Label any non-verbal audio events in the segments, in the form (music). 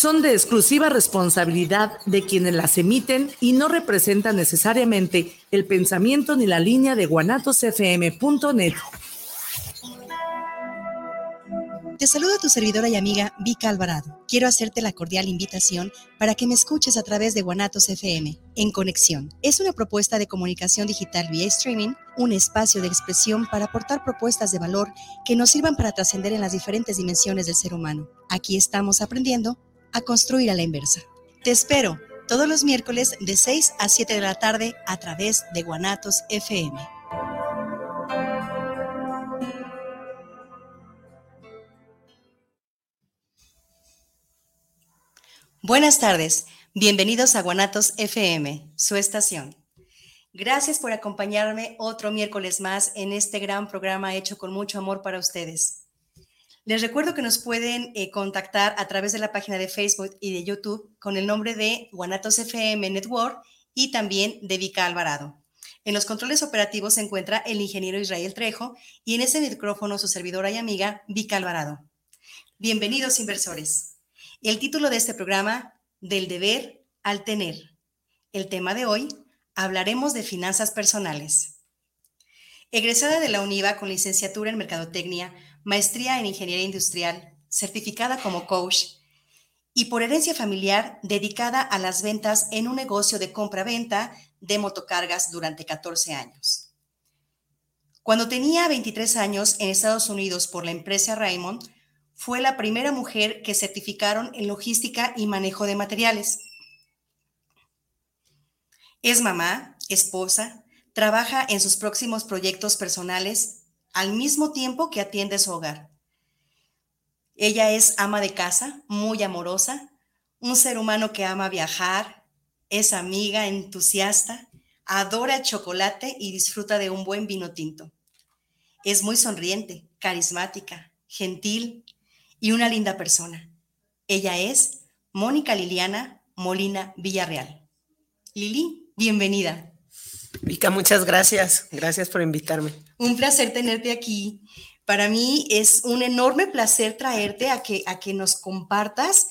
son de exclusiva responsabilidad de quienes las emiten y no representan necesariamente el pensamiento ni la línea de guanatosfm.net. Te saluda tu servidora y amiga Vika Alvarado. Quiero hacerte la cordial invitación para que me escuches a través de Guanatos FM en Conexión. Es una propuesta de comunicación digital vía streaming, un espacio de expresión para aportar propuestas de valor que nos sirvan para trascender en las diferentes dimensiones del ser humano. Aquí estamos aprendiendo a construir a la inversa. Te espero todos los miércoles de 6 a 7 de la tarde a través de Guanatos FM. Buenas tardes, bienvenidos a Guanatos FM, su estación. Gracias por acompañarme otro miércoles más en este gran programa hecho con mucho amor para ustedes. Les recuerdo que nos pueden eh, contactar a través de la página de Facebook y de YouTube con el nombre de Guanatos FM Network y también de Vika Alvarado. En los controles operativos se encuentra el ingeniero Israel Trejo y en ese micrófono su servidora y amiga Vika Alvarado. Bienvenidos inversores. El título de este programa, Del deber al tener. El tema de hoy, hablaremos de finanzas personales. Egresada de la UNIVA con licenciatura en Mercadotecnia, maestría en Ingeniería Industrial, certificada como coach y por herencia familiar dedicada a las ventas en un negocio de compra-venta de motocargas durante 14 años. Cuando tenía 23 años en Estados Unidos por la empresa Raymond, fue la primera mujer que certificaron en logística y manejo de materiales. Es mamá, esposa, trabaja en sus próximos proyectos personales al mismo tiempo que atiende su hogar. Ella es ama de casa, muy amorosa, un ser humano que ama viajar, es amiga, entusiasta, adora chocolate y disfruta de un buen vino tinto. Es muy sonriente, carismática, gentil y una linda persona. Ella es Mónica Liliana Molina Villarreal. Lili, bienvenida. Vika, muchas gracias. Gracias por invitarme. Un placer tenerte aquí. Para mí es un enorme placer traerte a que, a que nos compartas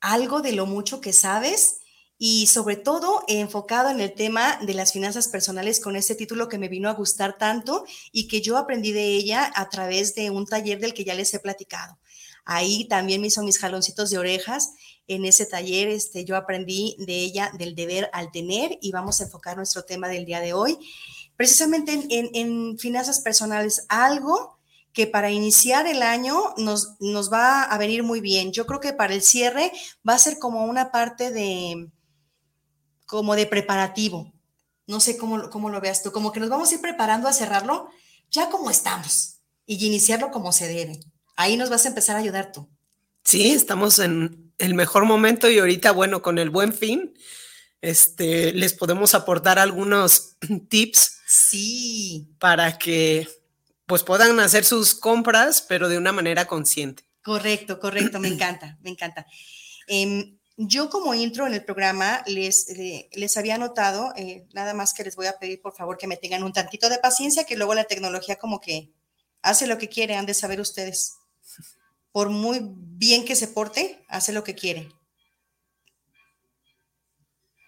algo de lo mucho que sabes y sobre todo enfocado en el tema de las finanzas personales con ese título que me vino a gustar tanto y que yo aprendí de ella a través de un taller del que ya les he platicado. Ahí también me hizo mis jaloncitos de orejas en ese taller este, yo aprendí de ella del deber al tener y vamos a enfocar nuestro tema del día de hoy precisamente en, finanzas personales, algo que para iniciar el año nos, nos, va a venir muy bien. Yo creo que para el cierre va a ser como una parte de, como de preparativo. No sé cómo, cómo lo veas tú, como que nos vamos a ir preparando a cerrarlo ya como estamos y iniciarlo como se debe. Ahí nos vas a empezar a ayudar tú. Sí, estamos en el mejor momento y ahorita, bueno, con el buen fin, este, les podemos aportar algunos (clears throat) tips. Sí. Para que pues puedan hacer sus compras, pero de una manera consciente. Correcto, correcto, me (clears throat) encanta, me encanta. Em, yo como intro en el programa les, les había notado, eh, nada más que les voy a pedir por favor que me tengan un tantito de paciencia, que luego la tecnología como que hace lo que quiere, han de saber ustedes por muy bien que se porte, hace lo que quiere.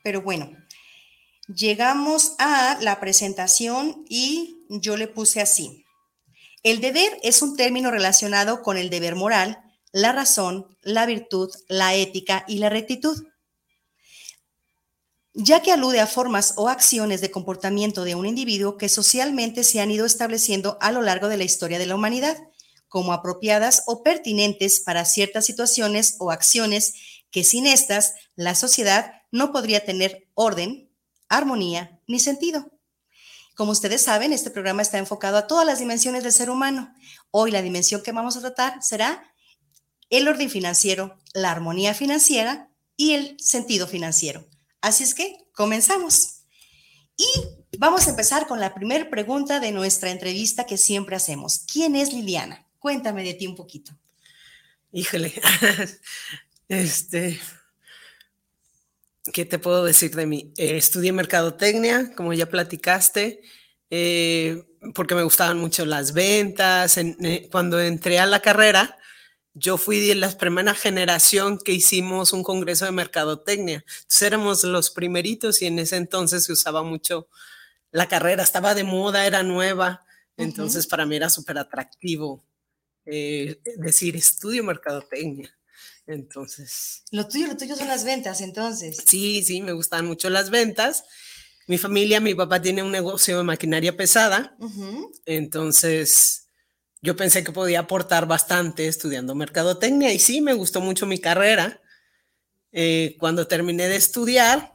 Pero bueno, llegamos a la presentación y yo le puse así. El deber es un término relacionado con el deber moral, la razón, la virtud, la ética y la rectitud, ya que alude a formas o acciones de comportamiento de un individuo que socialmente se han ido estableciendo a lo largo de la historia de la humanidad como apropiadas o pertinentes para ciertas situaciones o acciones que sin estas la sociedad no podría tener orden, armonía ni sentido. Como ustedes saben, este programa está enfocado a todas las dimensiones del ser humano. Hoy la dimensión que vamos a tratar será el orden financiero, la armonía financiera y el sentido financiero. Así es que comenzamos. Y vamos a empezar con la primera pregunta de nuestra entrevista que siempre hacemos. ¿Quién es Liliana? Cuéntame de ti un poquito. Híjole, (laughs) este, ¿qué te puedo decir de mí? Eh, estudié mercadotecnia, como ya platicaste, eh, porque me gustaban mucho las ventas. Eh, cuando entré a la carrera, yo fui de la primera generación que hicimos un congreso de mercadotecnia. Entonces éramos los primeritos y en ese entonces se usaba mucho la carrera, estaba de moda, era nueva. Entonces para mí era súper atractivo eh, decir estudio mercadotecnia. Entonces. Lo tuyo, lo tuyo son las ventas, entonces. Sí, sí, me gustan mucho las ventas. Mi familia, mi papá tiene un negocio de maquinaria pesada. Entonces yo pensé que podía aportar bastante estudiando mercadotecnia y sí, me gustó mucho mi carrera. Eh, cuando terminé de estudiar,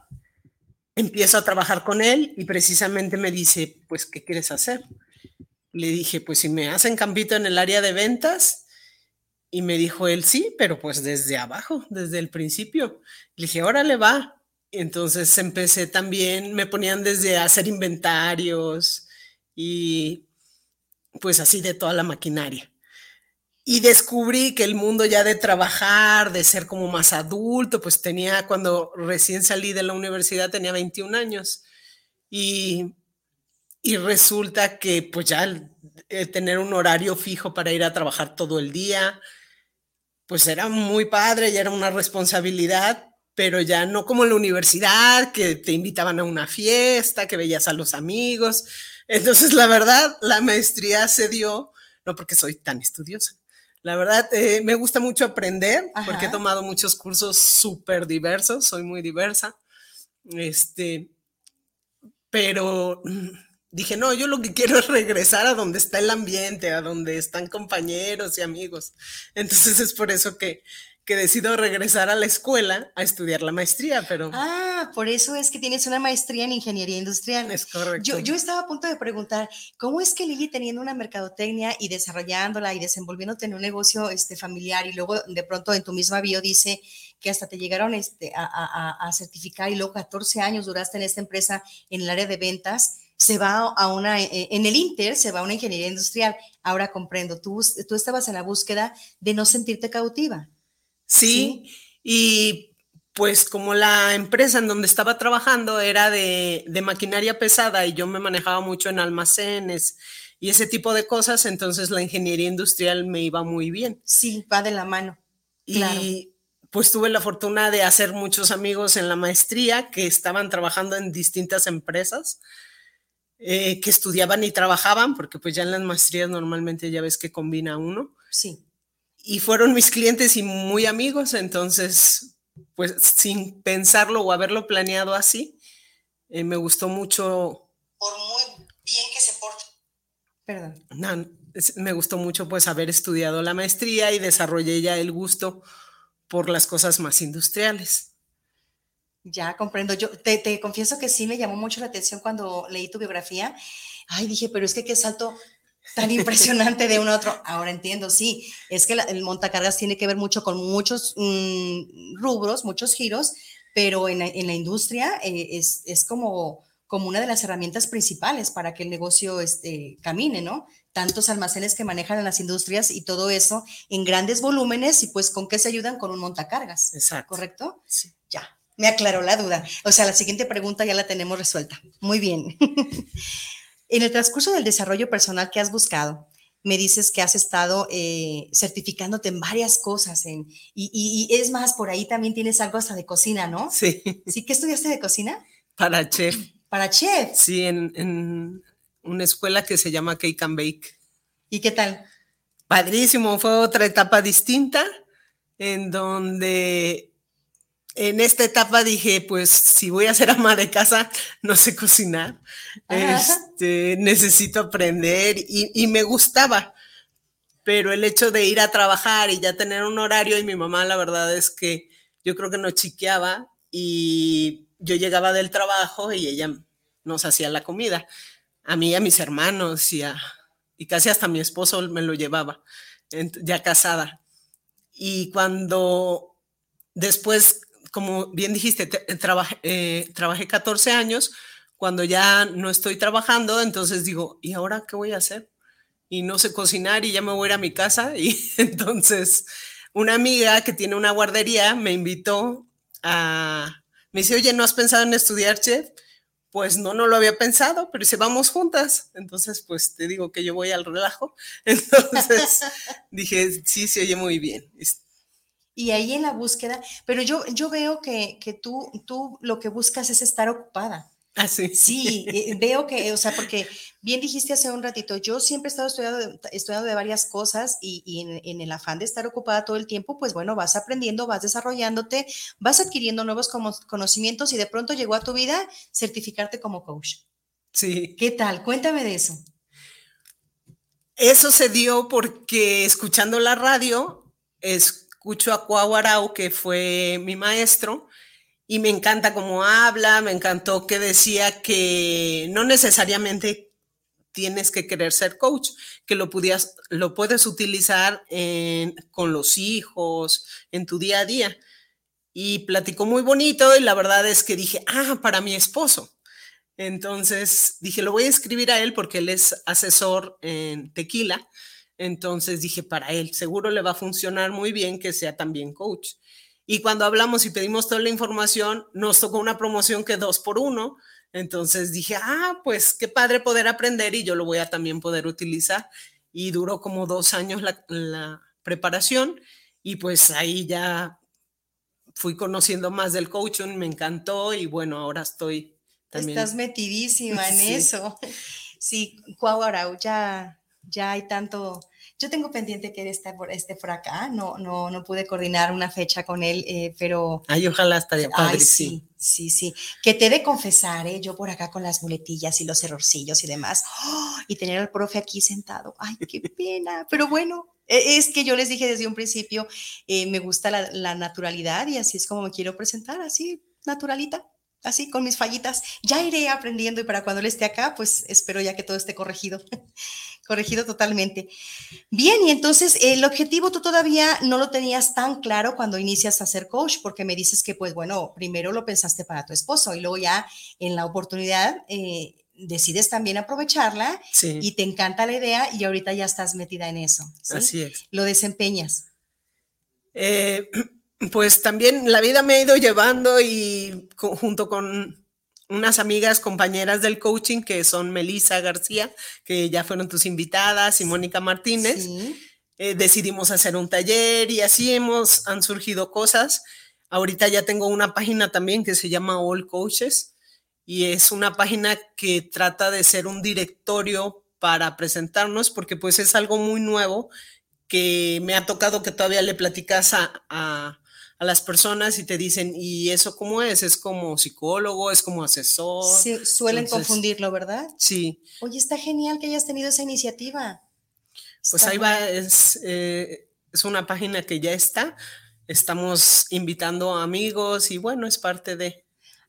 empiezo a trabajar con él y precisamente me dice, pues, ¿qué quieres hacer? Le dije, pues si me hacen campito en el área de ventas. Y me dijo él, sí, pero pues desde abajo, desde el principio. Le dije, órale, va. entonces empecé también, me ponían desde hacer inventarios y pues así de toda la maquinaria. Y descubrí que el mundo ya de trabajar, de ser como más adulto, pues tenía, cuando recién salí de la universidad tenía 21 años. Y, y resulta que pues ya tener un horario fijo para ir a trabajar todo el día, pues era muy padre, ya era una responsabilidad, pero ya no como en la universidad, que te invitaban a una fiesta, que veías a los amigos, entonces, la verdad, la maestría se dio, no porque soy tan estudiosa. La verdad, eh, me gusta mucho aprender porque he tomado muchos cursos súper diversos, soy muy diversa. Este, pero dije, no, yo lo que quiero (laughs) es regresar a donde está el ambiente, a donde están compañeros y amigos. Entonces es por eso que que decido regresar a la escuela a estudiar la maestría, pero... Ah, por eso es que tienes una maestría en ingeniería industrial. Es correcto. Yo, yo estaba a punto de preguntar, ¿cómo es que Lili teniendo una mercadotecnia y desarrollándola y desenvolviéndote en un negocio este, familiar y luego de pronto en tu misma bio dice que hasta te llegaron este, a, a, a certificar y luego 14 años duraste en esta empresa en el área de ventas? Se va a una, eh, en el Inter se va a una ingeniería industrial. Ahora comprendo, tú, tú estabas en la búsqueda de no sentirte cautiva. Sí, y pues como la empresa en donde estaba trabajando era de, maquinaria pesada y yo me manejaba mucho en almacenes y ese tipo de cosas, entonces la ingeniería industrial me iba muy bien. Sí, va de la mano. Y pues tuve la fortuna de hacer muchos amigos en la maestría que estaban trabajando en distintas empresas. Eh, que estudiaban y trabajaban, porque pues ya en las maestrías normalmente ya ves que combina uno. Sí y fueron mis clientes y muy amigos, entonces, pues sin pensarlo o haberlo planeado así, eh, me gustó mucho. Por muy bien que se porte. Perdón. No, me gustó mucho pues haber estudiado la maestría y desarrollé ya el gusto por las cosas más industriales. Ya comprendo. Yo te, te confieso que sí me llamó mucho la atención cuando leí tu biografía. Ay, dije, pero es que qué salto tan impresionante de uno a otro. Ahora entiendo, sí, es que el montacargas tiene que ver mucho con muchos mm, rubros, muchos giros, pero en, en la industria eh, es, es, como, como una de las herramientas principales para que el negocio este, camine, ¿no? Tantos almacenes que manejan en las industrias y todo eso en grandes volúmenes y pues con qué se ayudan con un montacargas. Exacto. ¿Correcto? Sí. Ya, me aclaró la duda. O sea, la siguiente pregunta ya la tenemos resuelta. Muy bien. (laughs) En el transcurso del desarrollo personal que has buscado, me dices que has estado eh, certificándote en varias cosas. En, y, es más, por ahí también tienes algo hasta de cocina, ¿no? Sí. ¿Sí? ¿Qué estudiaste de cocina? Para chef. Para chef. Sí, en, una escuela que se llama Cake and Bake. ¿Y qué tal? Padrísimo, fue otra etapa distinta en donde en esta etapa dije, pues si voy a ser ama de casa, no sé cocinar, este, necesito aprender y, me gustaba, pero el hecho de ir a trabajar y ya tener un horario y mi mamá la verdad es que yo creo que no chiqueaba y yo llegaba del trabajo y ella nos hacía la comida, a mí y a mis hermanos y, y casi hasta mi esposo me lo llevaba, ya casada. Y cuando después como bien dijiste, eh, trabajé, eh, trabajé 14 años, cuando ya no estoy trabajando, entonces digo, ¿y ahora qué voy a hacer? Y no sé cocinar y ya me voy a ir a mi casa. (laughs) Y entonces una amiga que tiene una guardería me invitó a, me dice, oye, ¿no has pensado en estudiar chef? pues no, no lo había pensado, pero si vamos juntas, entonces pues te digo que yo voy al relajo. (laughs) Entonces dije, sí, se oye muy bien. Y ahí en la búsqueda, pero yo, yo veo que, que tú, tú lo que buscas es estar ocupada. Ah, sí. Sí, veo que, o sea, porque (laughs) bien dijiste hace un ratito, yo siempre he estado estudiando, estudiando de varias cosas y, en, el afán de estar ocupada todo el tiempo, pues bueno, vas aprendiendo, vas desarrollándote, vas adquiriendo nuevos conocimientos y de pronto llegó a tu vida certificarte como coach. Sí. ¿Qué tal? Cuéntame de eso. Eso se dio porque escuchando la radio, escucho a Cuauarau, que fue mi maestro, y me encanta cómo habla, me encantó que decía que no necesariamente tienes que querer ser coach, que lo, podías, lo puedes utilizar con los hijos, en tu día a día. Y platicó muy bonito y la verdad es que dije, ah, para mi esposo. Entonces dije, lo voy a escribir a él porque él es asesor en tequila. Entonces dije, para él seguro le va a funcionar muy bien que sea también coach. Y cuando hablamos y pedimos toda la información, nos tocó una promoción que dos por uno. Entonces dije, ah, pues qué padre poder aprender y yo lo voy a también poder utilizar. Y duró como dos años la, preparación y pues ahí ya fui conociendo más del coaching, me encantó y bueno, ahora estoy también. Estás metidísima en (laughs) eso. Sí, Cuau ya, ya hay tanto, yo tengo pendiente que esté por, este por acá, no, no, no pude coordinar una fecha con él, eh, pero... Ay, ojalá estaría padre, sí. Sí, sí, Que te he de confesar, ¿eh? yo por acá con las muletillas y los errorcillos y demás, ¡oh! y tener al profe aquí sentado, ay, qué (laughs) pena, pero bueno, e, es que yo les dije desde un principio, eh, me gusta la, la naturalidad y así es como me quiero presentar, así, naturalita así con mis fallitas. Ya iré aprendiendo y para cuando él esté acá, pues espero ya que todo esté corregido. (laughs) corregido totalmente. Bien, y entonces el objetivo tú todavía no lo tenías tan claro cuando inicias a ser coach, porque me dices que, pues bueno, primero lo pensaste para tu esposo y luego ya en la oportunidad eh, decides también aprovecharla y te encanta la idea y ahorita ya estás metida en eso. Así es. Lo desempeñas. Eh, (clears throat) pues también la vida me ha ido llevando y junto con unas amigas, compañeras del coaching, que son Melissa García, que ya fueron tus invitadas, y Mónica Martínez, eh, decidimos hacer un taller y así hemos, han surgido cosas. Ahorita ya tengo una página también que se llama All Coaches y es una página que trata de ser un directorio para presentarnos porque pues es algo muy nuevo que me ha tocado que todavía le platicas a a las personas y te dicen, ¿y eso cómo es? ¿Es como psicólogo? ¿Es como asesor? Sí, suelen confundirlo, ¿verdad? Sí. Oye, está genial que hayas tenido esa iniciativa. Pues ahí va, es, eh, es una página que ya está. Estamos invitando a amigos y bueno, es parte de...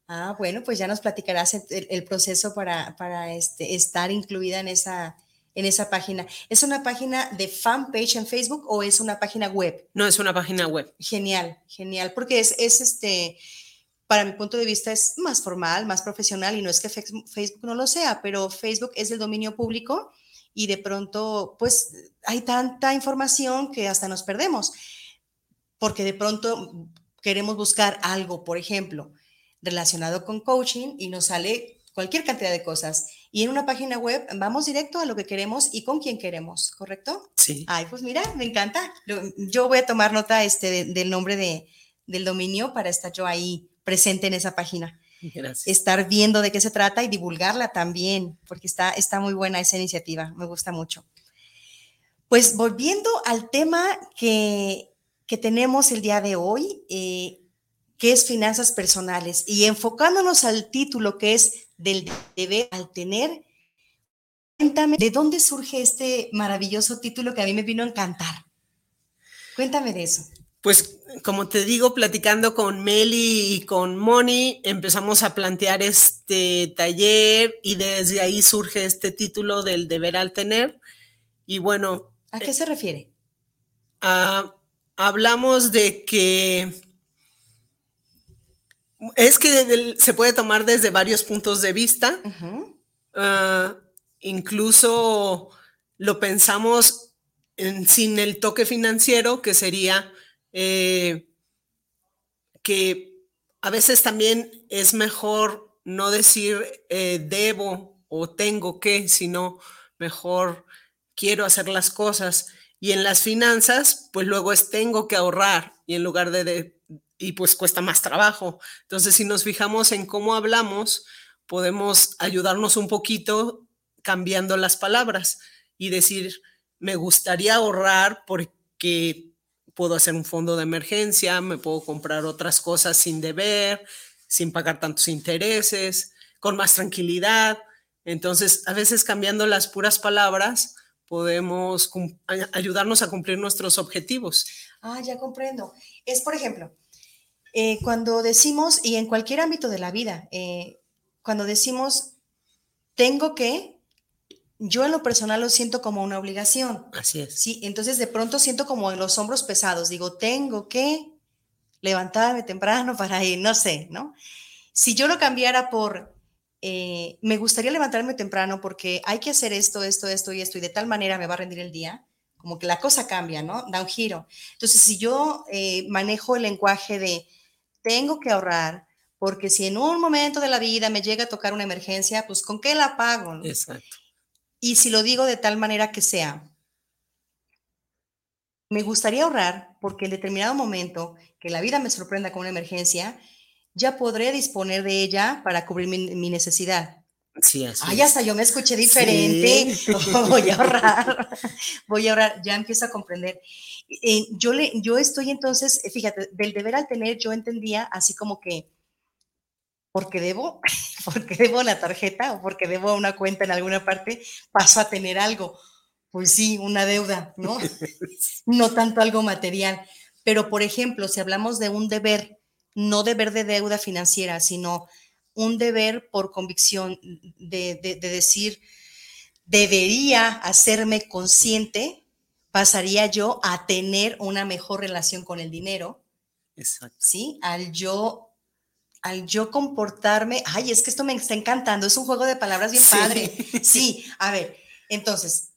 Ah, bueno, pues ya nos platicarás el, proceso para, para este, estar incluida en esa, en esa página. ¿Es una página de fanpage en Facebook o es una página web? No, es una página web. Genial, genial, porque es, es este, para mi punto de vista es más formal, más profesional y no es que Facebook no lo sea, pero Facebook es el dominio público y de pronto pues hay tanta información que hasta nos perdemos, porque de pronto queremos buscar algo, por ejemplo, relacionado con coaching y nos sale cualquier cantidad de cosas. Y en una página web vamos directo a lo que queremos y con quién queremos, ¿correcto? Sí. Ay, pues mira, me encanta. Yo voy a tomar nota este, del nombre de, del dominio para estar yo ahí presente en esa página. Gracias. Estar viendo de qué se trata y divulgarla también, porque está, está muy buena esa iniciativa, me gusta mucho. Pues volviendo al tema que, que tenemos el día de hoy, eh, que es finanzas personales, y enfocándonos al título que es del deber al tener, cuéntame, ¿de dónde surge este maravilloso título que a mí me vino a encantar? Cuéntame de eso. Pues como te digo, platicando con Meli y con Moni, empezamos a plantear este taller y desde ahí surge este título del deber al tener. Y bueno. ¿A qué se refiere? hablamos de que es que se puede tomar desde varios puntos de vista. Ah, incluso lo pensamos sin el toque financiero, que sería eh, que a veces también es mejor no decir eh, debo o tengo que, sino mejor quiero hacer las cosas. Y en las finanzas, pues luego es tengo que ahorrar y en lugar de, y pues cuesta más trabajo. Entonces, si nos fijamos en cómo hablamos, podemos ayudarnos un poquito cambiando las palabras y decir, me gustaría ahorrar porque puedo hacer un fondo de emergencia, me puedo comprar otras cosas sin deber, sin pagar tantos intereses, con más tranquilidad. Entonces, a veces cambiando las puras palabras, podemos ayudarnos a cumplir nuestros objetivos. Ah, ya comprendo. Es, por ejemplo, eh, cuando decimos, y en cualquier ámbito de la vida, eh, cuando decimos, tengo que, yo en lo personal lo siento como una obligación. Así es. Sí, entonces de pronto siento como en los hombros pesados, digo, tengo que levantarme temprano (laughs) para ir, no sé, ¿no? Si yo lo cambiara por, eh, me gustaría levantarme temprano porque hay que hacer esto, esto, esto y esto, y de tal manera me va a rendir el día, como que la cosa cambia, ¿no? Da un giro. Entonces, si yo manejo el lenguaje de, tengo que ahorrar, porque si en un momento de la vida me llega a tocar una emergencia, pues ¿con qué la pago? Exacto. Y si lo digo de tal manera que sea, me gustaría ahorrar porque en determinado momento que la vida me sorprenda con una emergencia, ya podré disponer de ella para cubrir mi, necesidad. Sí, así Ay, hasta yo me escuché diferente. (laughs) (laughs) voy a ahorrar. Voy a ahorrar. Ya empiezo a comprender. Eh, yo, le, yo estoy entonces, fíjate, del deber al tener, yo entendía así como que porque debo, (laughs) porque debo la tarjeta o porque debo una cuenta en alguna parte, paso a tener algo. Pues sí, una deuda, ¿no? no tanto algo material. Pero, por ejemplo, si hablamos de un deber, no deber de deuda financiera, sino un deber por convicción de, de decir, debería hacerme consciente, pasaría yo a tener una mejor relación con el dinero. Exacto. ¿Sí? Al yo al yo comportarme, ay, es que esto me está encantando, es un juego de palabras bien padre. Sí, a ver, entonces,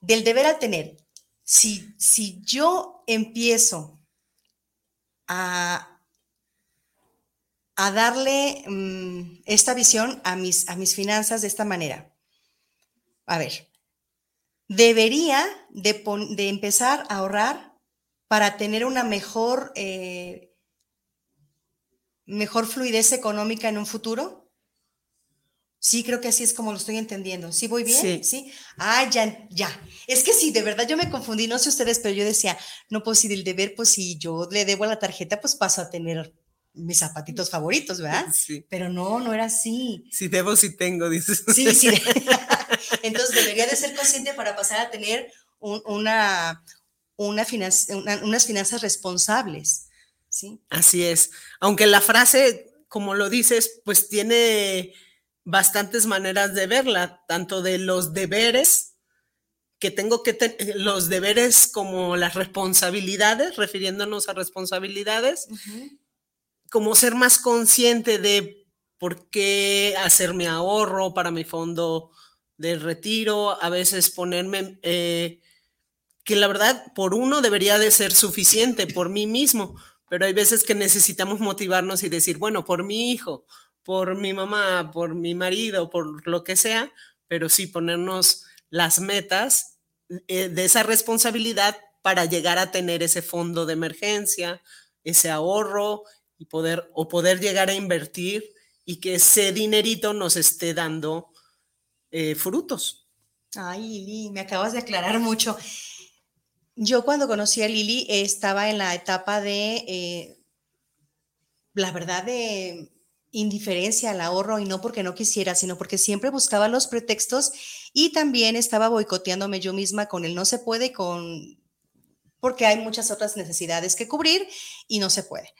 del deber al tener, si, si yo empiezo a, a darle mm, esta visión a mis, a mis finanzas de esta manera, a ver, debería de, de empezar a ahorrar para tener una mejor... Eh, mejor fluidez económica en un futuro? Sí, creo que así es como lo estoy entendiendo. ¿Sí voy bien? Sí. Ah, ya, ya. Es que sí, de verdad yo me confundí, no sé ustedes, pero yo decía, no, pues si del deber, pues si yo le debo a la tarjeta, pues paso a tener mis zapatitos favoritos, ¿verdad? (laughs) Sí. Pero no, no era así. Si debo, si tengo, dices. Sí, sí. (laughs) (laughs) Entonces debería de ser consciente para pasar a tener una, una, unas finanzas responsables. Así es. Aunque la frase, como lo dices, pues tiene bastantes maneras de verla, tanto de los deberes, que tengo que tener, los deberes como las responsabilidades, refiriéndonos a responsabilidades, como ser más consciente de por qué hacer mi ahorro para mi fondo de retiro, a veces ponerme, eh, que la verdad por uno debería de ser suficiente, por mí mismo, pero hay veces que necesitamos motivarnos y decir, bueno, por mi hijo, por mi mamá, por mi marido, por lo que sea, pero sí ponernos las metas eh, de esa responsabilidad para llegar a tener ese fondo de emergencia, ese ahorro y poder o poder llegar a invertir y que ese dinerito nos esté dando eh, frutos. Ay, Lili, me acabas de aclarar mucho. Yo cuando conocí a Lili estaba en la etapa de, eh, la verdad, de indiferencia al ahorro y no porque no quisiera, sino porque siempre buscaba los pretextos y también estaba boicoteándome yo misma con el no se puede, con porque hay muchas otras necesidades que cubrir y no se puede.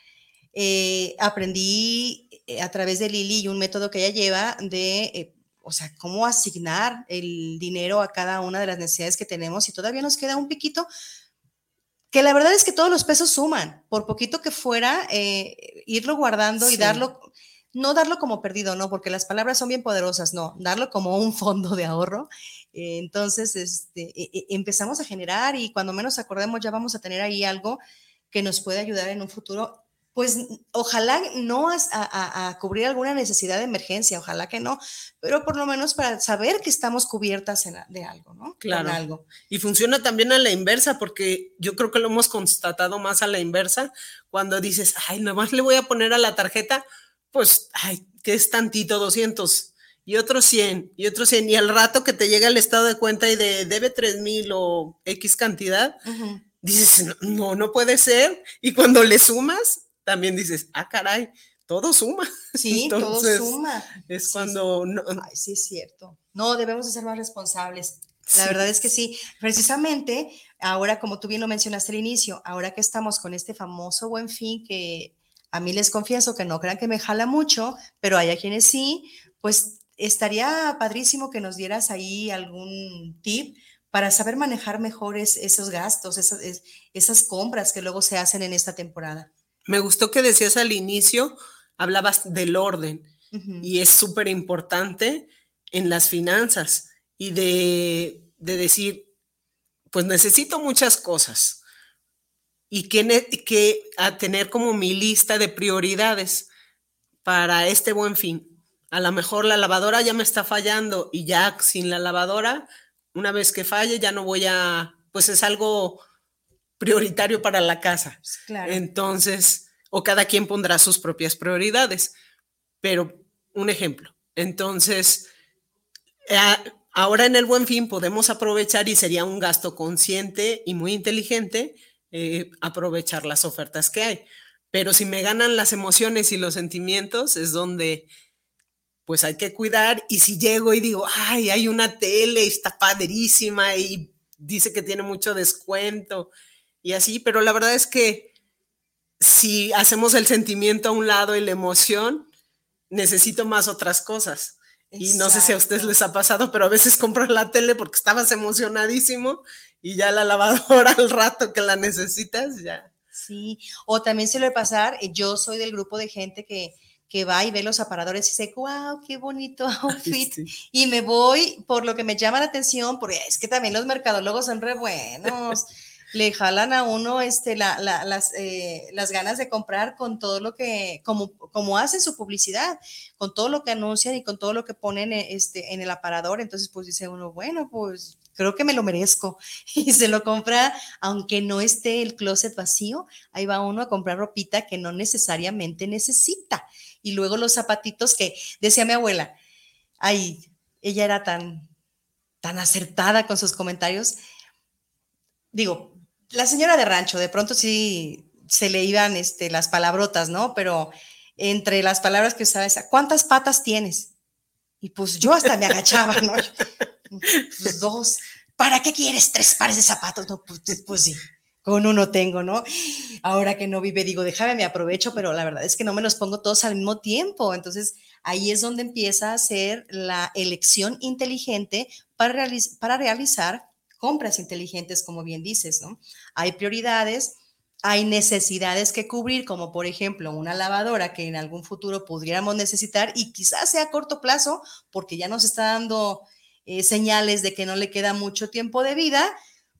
Eh, aprendí eh, a través de Lili y un método que ella lleva de o sea, cómo asignar el dinero a cada una de las necesidades que tenemos y todavía nos queda un piquito, que la verdad es que todos los pesos suman, por poquito que fuera, eh, irlo guardando y darlo, no darlo como perdido, no, porque las palabras son bien poderosas, no, darlo como un fondo de ahorro. Eh, entonces, este, e, e, empezamos a generar y cuando menos acordemos ya vamos a tener ahí algo que nos puede ayudar en un futuro pues ojalá no a, cubrir alguna necesidad de emergencia, ojalá que no, pero por lo menos para saber que estamos cubiertas de algo, ¿no? Claro. algo. Y funciona también a la inversa, porque yo creo que lo hemos constatado más a la inversa, cuando dices, ay, nomás le voy a poner a la tarjeta, pues, ay, que es tantito, 200, y otros 100, y otros 100, y al rato que te llega el estado de cuenta y de debe 3 mil o X cantidad, dices, no, no puede ser, y cuando le sumas, también dices, ah, caray, todo suma. (laughs) Sí, todo suma. Es cuando... No, Ay, sí, es cierto. No, debemos de ser más responsables. La verdad es que sí. Precisamente, ahora, como tú bien lo mencionaste al inicio, ahora que estamos con este famoso buen fin, que a mí les confieso que no crean que me jala mucho, pero hay a quienes sí, pues estaría padrísimo que nos dieras ahí algún tip para saber manejar mejor esos gastos, esas, esas compras que luego se hacen en esta temporada. Me gustó que decías al inicio, hablabas del orden y es súper importante en las finanzas y de, decir, pues necesito muchas cosas y que, que a tener como mi lista de prioridades para este buen fin. A lo mejor la lavadora ya me está fallando y ya sin la lavadora, una vez que falle, ya no voy a, pues es algo prioritario para la casa. Claro. Entonces, o cada quien pondrá sus propias prioridades. Pero un ejemplo. Entonces, ahora en el buen fin podemos aprovechar y sería un gasto consciente y muy inteligente eh, aprovechar las ofertas que hay. Pero si me ganan las emociones y los sentimientos, es donde pues hay que cuidar. Y si llego y digo, ay, hay una tele, está padrísima y dice que tiene mucho descuento y así, pero la verdad es que si hacemos el sentimiento a un lado y la emoción, necesito más otras cosas. Y no sé si a ustedes les ha pasado, pero a veces compras la tele porque estabas emocionadísimo y ya la lavadora (laughs) al rato que la necesitas, ya. Sí, o también se le pasar, eh, yo soy del grupo de gente que, que va y ve los aparadores y dice, wow, qué bonito (laughs) outfit. Y me voy por lo que me llama la atención, porque es que también los mercadólogos son re buenos (laughs) le jalan a uno este, las, eh, las ganas de comprar con todo lo que, como, como hacen su publicidad, con todo lo que anuncian y con todo lo que ponen eh, este, en el aparador. Entonces, pues dice uno, bueno, pues creo que me lo merezco. (laughs) Y se lo compra, aunque no esté el closet vacío, ahí va uno a comprar ropita que no necesariamente necesita. Y luego los zapatitos que, decía mi abuela, ay, ella era tan, tan acertada con sus comentarios. Digo, la señora de rancho, de pronto sí se le iban este, las palabrotas, ¿no? Pero entre las palabras que usaba ¿cuántas patas tienes? Y pues yo hasta me agachaba, ¿no? Pues dos. ¿Para qué quieres tres pares de zapatos? No, pues, pues, sí, con uno tengo, ¿no? Ahora que no vive, digo, déjame, me aprovecho, pero la verdad es que no me los pongo todos al mismo tiempo. Entonces, ahí es donde empieza a ser la elección inteligente para, para realizar compras inteligentes, como bien dices, ¿no? Hay prioridades, hay necesidades que cubrir, como por ejemplo una lavadora que en algún futuro podríamos necesitar y quizás sea a corto plazo, porque ya nos está dando eh, señales de que no le queda mucho tiempo de vida,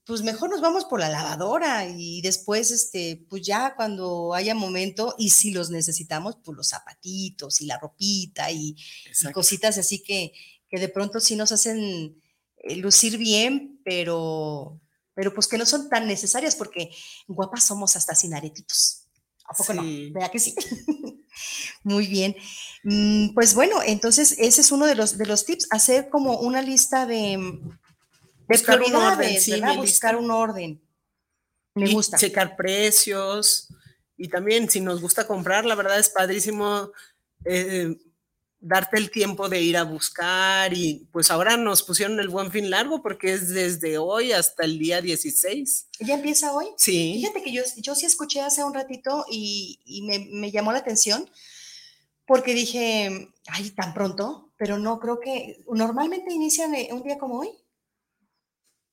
pues mejor nos vamos por la lavadora y después, este, pues ya cuando haya momento y si los necesitamos, pues los zapatitos y la ropita y, y cositas así que, que de pronto sí nos hacen lucir bien, pero, pero pues que no son tan necesarias porque guapas somos hasta sin aretitos. ¿A poco no? Vea que sí. (laughs) Muy bien. Mm, pues bueno, entonces ese es uno de los, de los tips, hacer como una lista de, de prioridades, Buscar un orden. Me gusta. Checar precios y también si nos gusta comprar, la verdad es padrísimo eh, darte el tiempo de ir a buscar y pues ahora nos pusieron el buen fin largo porque es desde hoy hasta el día 16. ¿Ya empieza hoy? Sí. Fíjate que yo, yo sí escuché hace un ratito y, y me, me, llamó la atención porque dije, ay, tan pronto, pero no creo que normalmente inician un día como hoy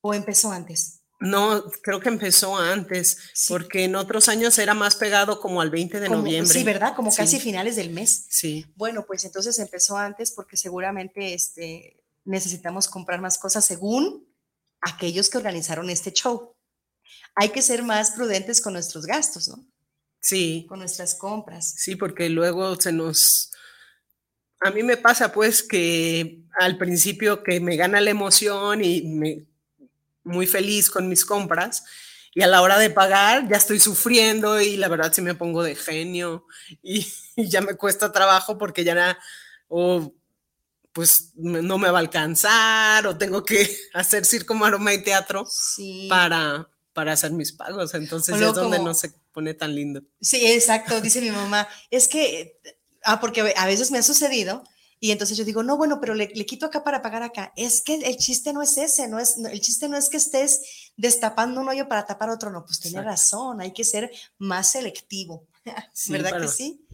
o empezó antes. No, creo que empezó antes, porque en otros años era más pegado como al 20 de noviembre. Sí, ¿verdad? Como casi finales del mes. Sí. Bueno, pues entonces empezó antes porque seguramente este, necesitamos comprar más cosas según aquellos que organizaron este show. Hay que ser más prudentes con nuestros gastos, ¿no? Sí. Con nuestras compras. Sí, porque luego se nos... A mí me pasa pues que al principio que me gana la emoción y me muy feliz con mis compras y a la hora de pagar ya estoy sufriendo y la verdad sí me pongo de genio y, (laughs) ya me cuesta trabajo porque ya o pues no me va a alcanzar o tengo que (laughs) hacer circo, maroma y teatro para, para hacer mis pagos. Entonces es donde no se pone tan lindo. Sí, exacto, dice mi mamá. Es que, ah, porque a veces me ha sucedido y entonces yo digo, no, bueno, pero le, quito acá para pagar acá. Es que el chiste no es ese, no es, el chiste no es que estés destapando un hoyo para tapar otro, no, pues tiene razón, hay que ser más selectivo, (laughs) ¿verdad que sí?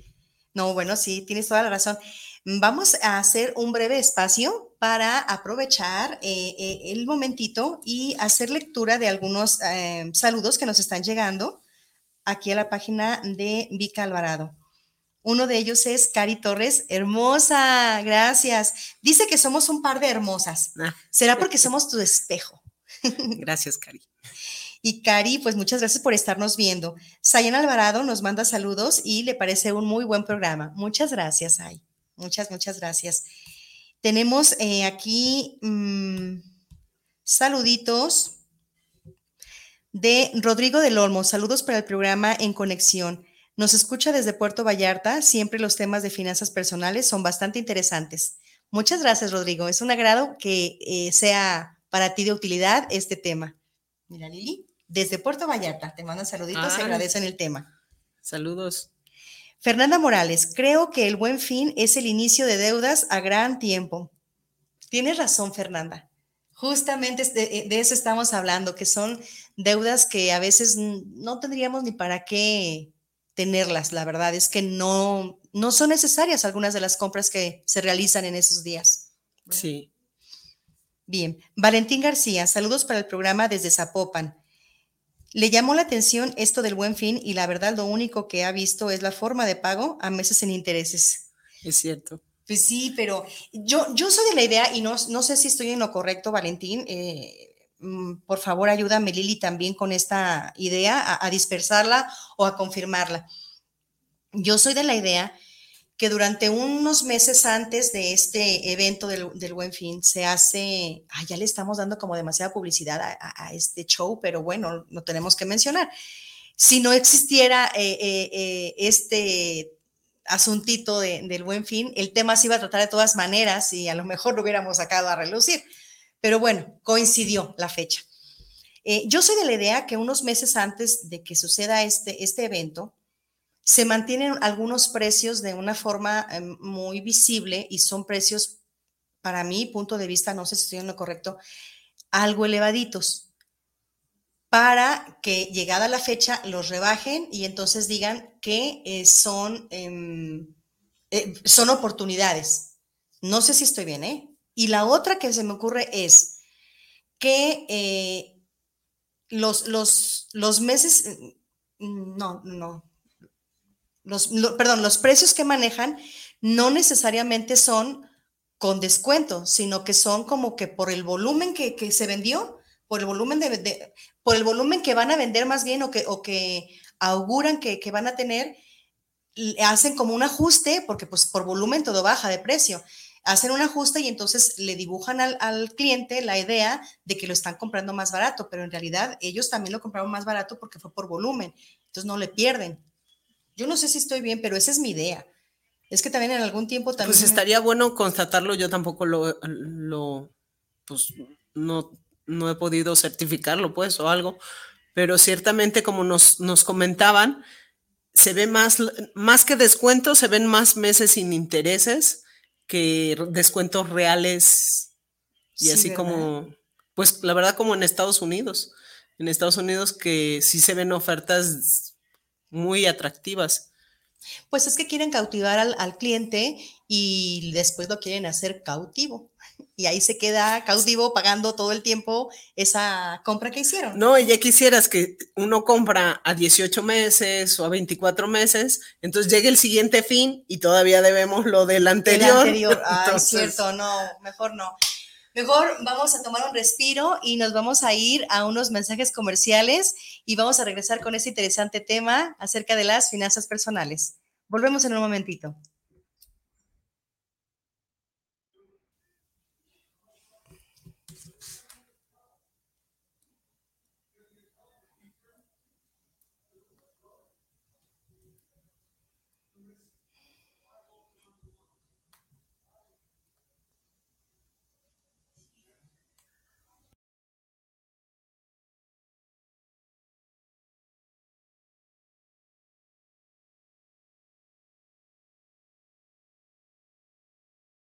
No, bueno, sí, tienes toda la razón. Vamos a hacer un breve espacio para aprovechar eh, eh, el momentito y hacer lectura de algunos eh, saludos que nos están llegando aquí a la página de Vika Alvarado. Uno de ellos es Cari Torres, hermosa, gracias. Dice que somos un par de hermosas. Ah. ¿Será porque somos tu espejo? (laughs) Gracias, Cari. Y Cari, pues muchas gracias por estarnos viendo. Sayan Alvarado nos manda saludos y le parece un muy buen programa. Muchas gracias, Ay. Muchas, muchas gracias. Tenemos eh, aquí mm, saluditos de Rodrigo del Olmo. Saludos para el programa En Conexión. Nos escucha desde Puerto Vallarta. Siempre los temas de finanzas personales son bastante interesantes. Muchas gracias, Rodrigo. Es un agrado que eh, sea para ti de utilidad este tema. Mira, Lili, desde Puerto Vallarta te mandan saluditos y ah. agradecen el tema. Saludos. Fernanda Morales, creo que el buen fin es el inicio de deudas a gran tiempo. Tienes razón, Fernanda. Justamente de, de, eso estamos hablando, que son deudas que a veces no tendríamos ni para qué tenerlas. La verdad es que no, no son necesarias algunas de las compras que se realizan en esos días. Sí. Bien, Valentín García, saludos para el programa desde Zapopan. Le llamó la atención esto del buen fin y la verdad lo único que ha visto es la forma de pago a meses en intereses. Es cierto. Pues sí, pero yo, yo soy de la idea y no, no sé si estoy en lo correcto, Valentín. Eh, por favor ayúdame Lili también con esta idea a, dispersarla o a confirmarla. Yo soy de la idea que durante unos meses antes de este evento del, Buen Fin se hace, ya le estamos dando como demasiada publicidad a, este show, pero bueno, lo tenemos que mencionar. Si no existiera eh, eh, eh, este asuntito del Buen Fin, el tema se iba a tratar de todas maneras y a lo mejor lo hubiéramos sacado a relucir. Pero bueno, coincidió la fecha. Eh, yo soy de la idea que unos meses antes de que suceda este, este evento, se mantienen algunos precios de una forma em, muy visible y son precios, para mi punto de vista, no sé si estoy en lo correcto, algo elevaditos, para que llegada la fecha los rebajen y entonces digan que eh, son, em, eh, son oportunidades. No sé si estoy bien, ¿eh? Y la otra que se me ocurre es que eh, los, los, los, meses, mm, no, no, los, perdón, los precios que manejan no necesariamente son con descuento, sino que son como que por el volumen que, se vendió, por el volumen de, por el volumen que van a vender más bien o que, o que auguran que, que van a tener, hacen como un ajuste, porque pues por volumen todo baja de precio hacen un ajuste y entonces le dibujan al, cliente la idea de que lo están comprando más barato, pero en realidad ellos también lo compraron más barato porque fue por volumen, entonces no le pierden. Yo no sé si estoy bien, pero esa es mi idea. Es que también en algún tiempo también... Pues estaría bueno constatarlo, yo tampoco lo, lo pues no, no he podido certificarlo pues o algo, pero ciertamente como nos, nos comentaban, se ve más, más que descuento, se ven más meses sin intereses que descuentos reales y así como, pues la verdad como en Estados Unidos. En Estados Unidos que sí se ven ofertas muy atractivas. Pues es que quieren cautivar al, al cliente y después lo quieren hacer cautivo (laughs) y ahí se queda cautivo pagando todo el tiempo esa compra que hicieron. No, y ya quisieras que uno compra a 18 meses o a 24 meses, entonces llegue el siguiente fin y todavía debemos lo del anterior. El anterior, (laughs) ah, es cierto, no, mejor no. Mejor vamos a tomar un respiro y nos vamos a ir a unos mensajes comerciales y vamos a regresar con este interesante tema acerca de las finanzas personales. Volvemos en un momentito.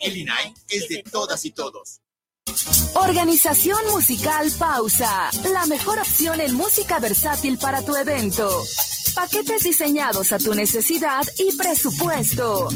El INAI es de todas y todos. Organización Musical Pausa, la mejor opción en música versátil para tu evento. Paquetes diseñados a tu necesidad y presupuesto.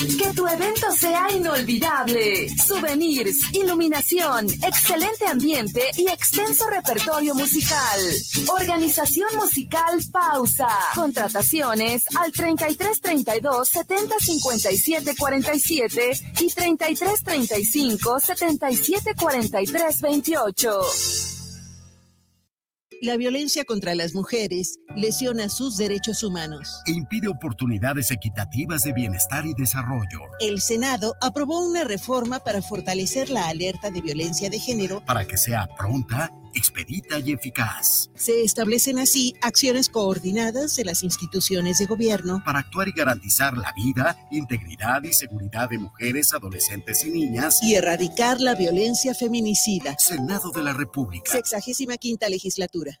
Que tu evento sea inolvidable. Souvenirs, iluminación, excelente ambiente y extenso repertorio musical. Organización musical Pausa. Contrataciones al 33 32 70 57 47 y 33 35 77 43 28. La violencia contra las mujeres lesiona sus derechos humanos. E impide oportunidades equitativas de bienestar y desarrollo. El Senado aprobó una reforma para fortalecer la alerta de violencia de género. Para que sea pronta, expedita y eficaz. Se establecen así acciones coordinadas de las instituciones de gobierno. Para actuar y garantizar la vida, integridad y seguridad de mujeres, adolescentes y niñas. Y erradicar la violencia feminicida. Senado de la República. Sexagésima quinta legislatura.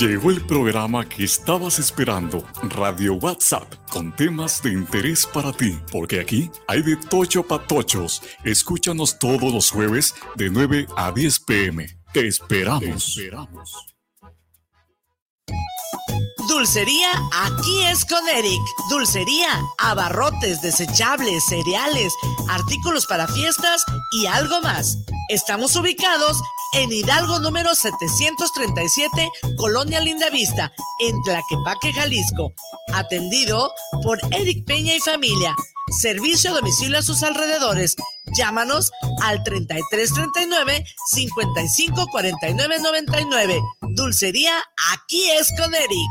Llegó el programa que estabas esperando, Radio WhatsApp, con temas de interés para ti, porque aquí hay de tocho patochos. Escúchanos todos los jueves de 9 a 10 pm. Te esperamos. Te esperamos. Dulcería aquí es con Eric. Dulcería, abarrotes, desechables, cereales, artículos para fiestas y algo más. Estamos ubicados en Hidalgo número 737, Colonia Lindavista, en Tlaquepaque, Jalisco. Atendido por Eric Peña y familia. Servicio a domicilio a sus alrededores. Llámanos al 3339 554999. Dulcería aquí es con Eric.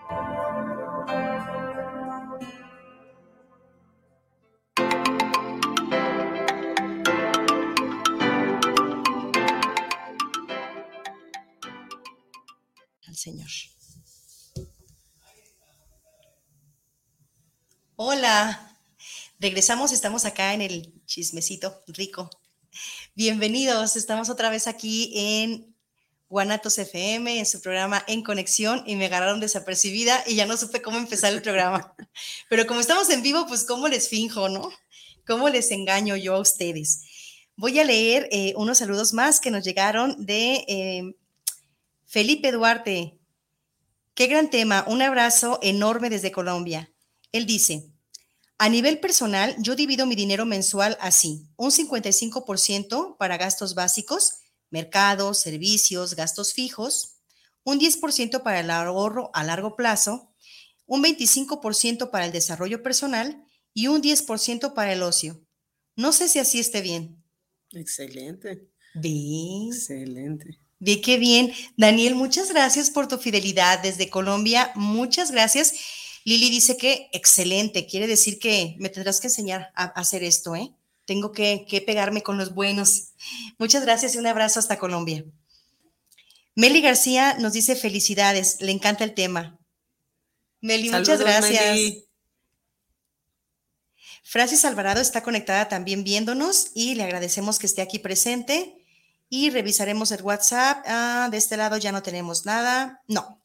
Hola, Regresamos, estamos acá en el chismecito rico. Bienvenidos, estamos otra vez aquí en Guanatos FM, en su programa En Conexión, y me agarraron desapercibida y ya no supe cómo empezar el programa. (laughs) Pero como estamos en vivo, pues cómo les finjo, ¿no? ¿Cómo les engaño yo a ustedes? Voy a leer eh, unos saludos más que nos llegaron de eh, Felipe Duarte. Qué gran tema. Un abrazo enorme desde Colombia. Él dice, a nivel personal, yo divido mi dinero mensual así, un 55% para gastos básicos, mercados, servicios, gastos fijos, un 10% para el ahorro a largo plazo, un 25% para el desarrollo personal y un 10% para el ocio. No sé si así esté bien. Excelente. Bien. Excelente. Ve qué bien. Daniel, muchas gracias por tu fidelidad desde Colombia. Muchas gracias. Lili dice que excelente, quiere decir que me tendrás que enseñar a, hacer esto, ¿eh? Tengo que, pegarme con los buenos. Muchas gracias y un abrazo hasta Colombia. Meli García nos dice felicidades, le encanta el tema. Meli, muchas gracias. Francis Alvarado está conectada también viéndonos y le agradecemos que esté aquí presente y revisaremos el WhatsApp. Ah, de este lado ya no tenemos nada. No,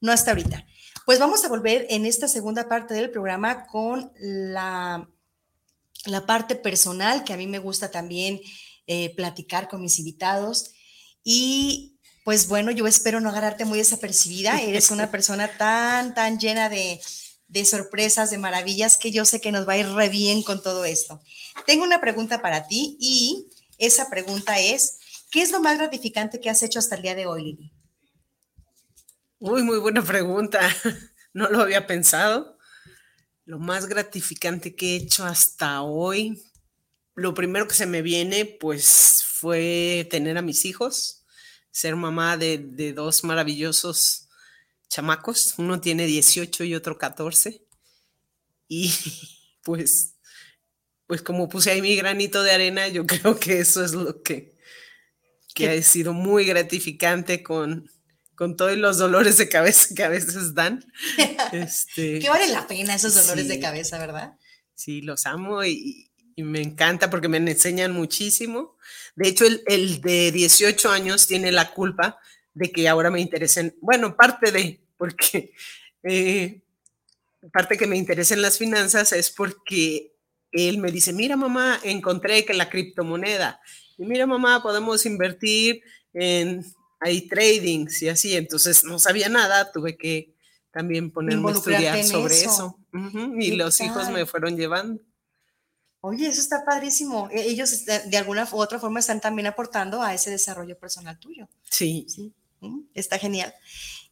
no hasta ahorita. Pues vamos a volver en esta segunda parte del programa con la, la parte personal, que a mí me gusta también eh, platicar con mis invitados. Y pues bueno, yo espero no agarrarte muy desapercibida. Eres una (laughs) persona tan, tan llena de, de sorpresas, de maravillas, que yo sé que nos va a ir re bien con todo esto. Tengo una pregunta para ti y esa pregunta es, ¿qué es lo más gratificante que has hecho hasta el día de hoy, Lili? Uy, muy buena pregunta. (laughs) No lo había pensado. Lo más gratificante que he hecho hasta hoy, lo primero que se me viene, pues fue tener a mis hijos, ser mamá de, dos maravillosos chamacos. Uno tiene 18 y otro 14. Y (laughs) pues, pues como puse ahí mi granito de arena, yo (laughs) creo que eso es lo que, que ha sido muy gratificante con, con todos los dolores de cabeza que a veces dan. (laughs) Este, que vale la pena esos dolores de cabeza, ¿verdad? Sí, los amo y, me encanta porque me enseñan muchísimo. De hecho, el, de 18 años tiene la culpa de que ahora me interesen, bueno, parte de, porque eh, parte que me interesen las finanzas es porque él me dice, mira mamá, encontré que la criptomoneda, y mira mamá, podemos invertir en hay tradings y así, entonces no sabía nada, tuve que también ponerme a estudiar sobre eso. Y los hijos me fueron llevando. Oye, eso está padrísimo. E, ellos de alguna u otra forma están también aportando a ese desarrollo personal tuyo. Sí. sí. Está genial.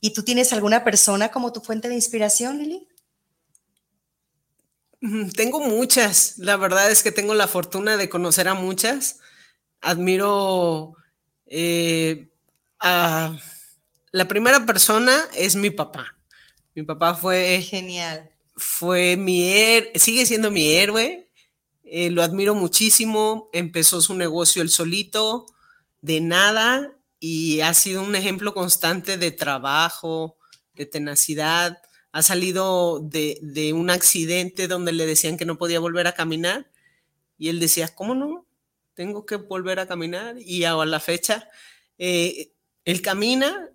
¿Y tú tienes alguna persona como tu fuente de inspiración, Lili? Tengo muchas. La verdad es que tengo la fortuna de conocer a muchas. Admiro eh, la primera persona es mi papá. Mi papá fue... Genial. Fue mi héroe, sigue siendo mi héroe. Eh, lo admiro muchísimo. Empezó su negocio él solito, de nada, y ha sido un ejemplo constante de trabajo, de tenacidad. Ha salido de, de un accidente donde le decían que no podía volver a caminar y él decía, ¿cómo no? Tengo que volver a caminar y a la fecha eh, él camina,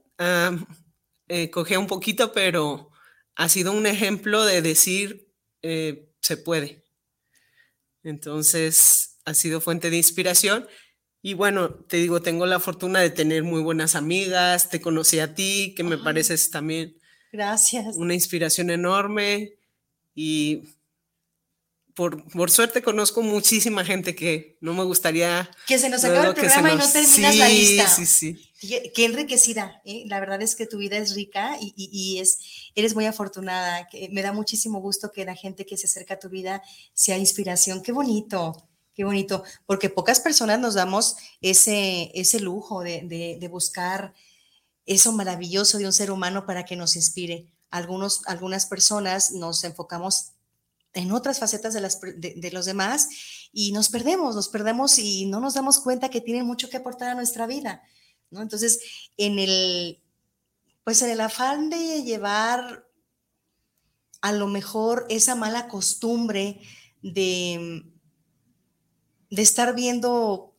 eh, coge un poquito, pero ha sido un ejemplo de decir, eh, se puede. Entonces, ha sido fuente de inspiración. Y bueno, te digo, tengo la fortuna de tener muy buenas amigas, te conocí a ti, que me pareces también. Gracias. Una inspiración enorme y por, suerte conozco muchísima gente que no me gustaría... Que se nos acabe el programa y no terminas la lista. Sí, sí, Qué enriquecida. ¿eh? La verdad es que tu vida es rica y, es, eres muy afortunada. me da muchísimo gusto que la gente que se acerca a tu vida sea inspiración. Qué bonito, qué bonito. Porque pocas personas nos damos ese, ese lujo de, de buscar eso maravilloso de un ser humano para que nos inspire. Algunos, algunas personas nos enfocamos en otras facetas de, los demás y nos perdemos, nos perdemos y no nos damos cuenta que tienen mucho que aportar a nuestra vida, ¿no? Entonces, en el, pues en el afán de llevar a lo mejor esa mala costumbre de, de estar viendo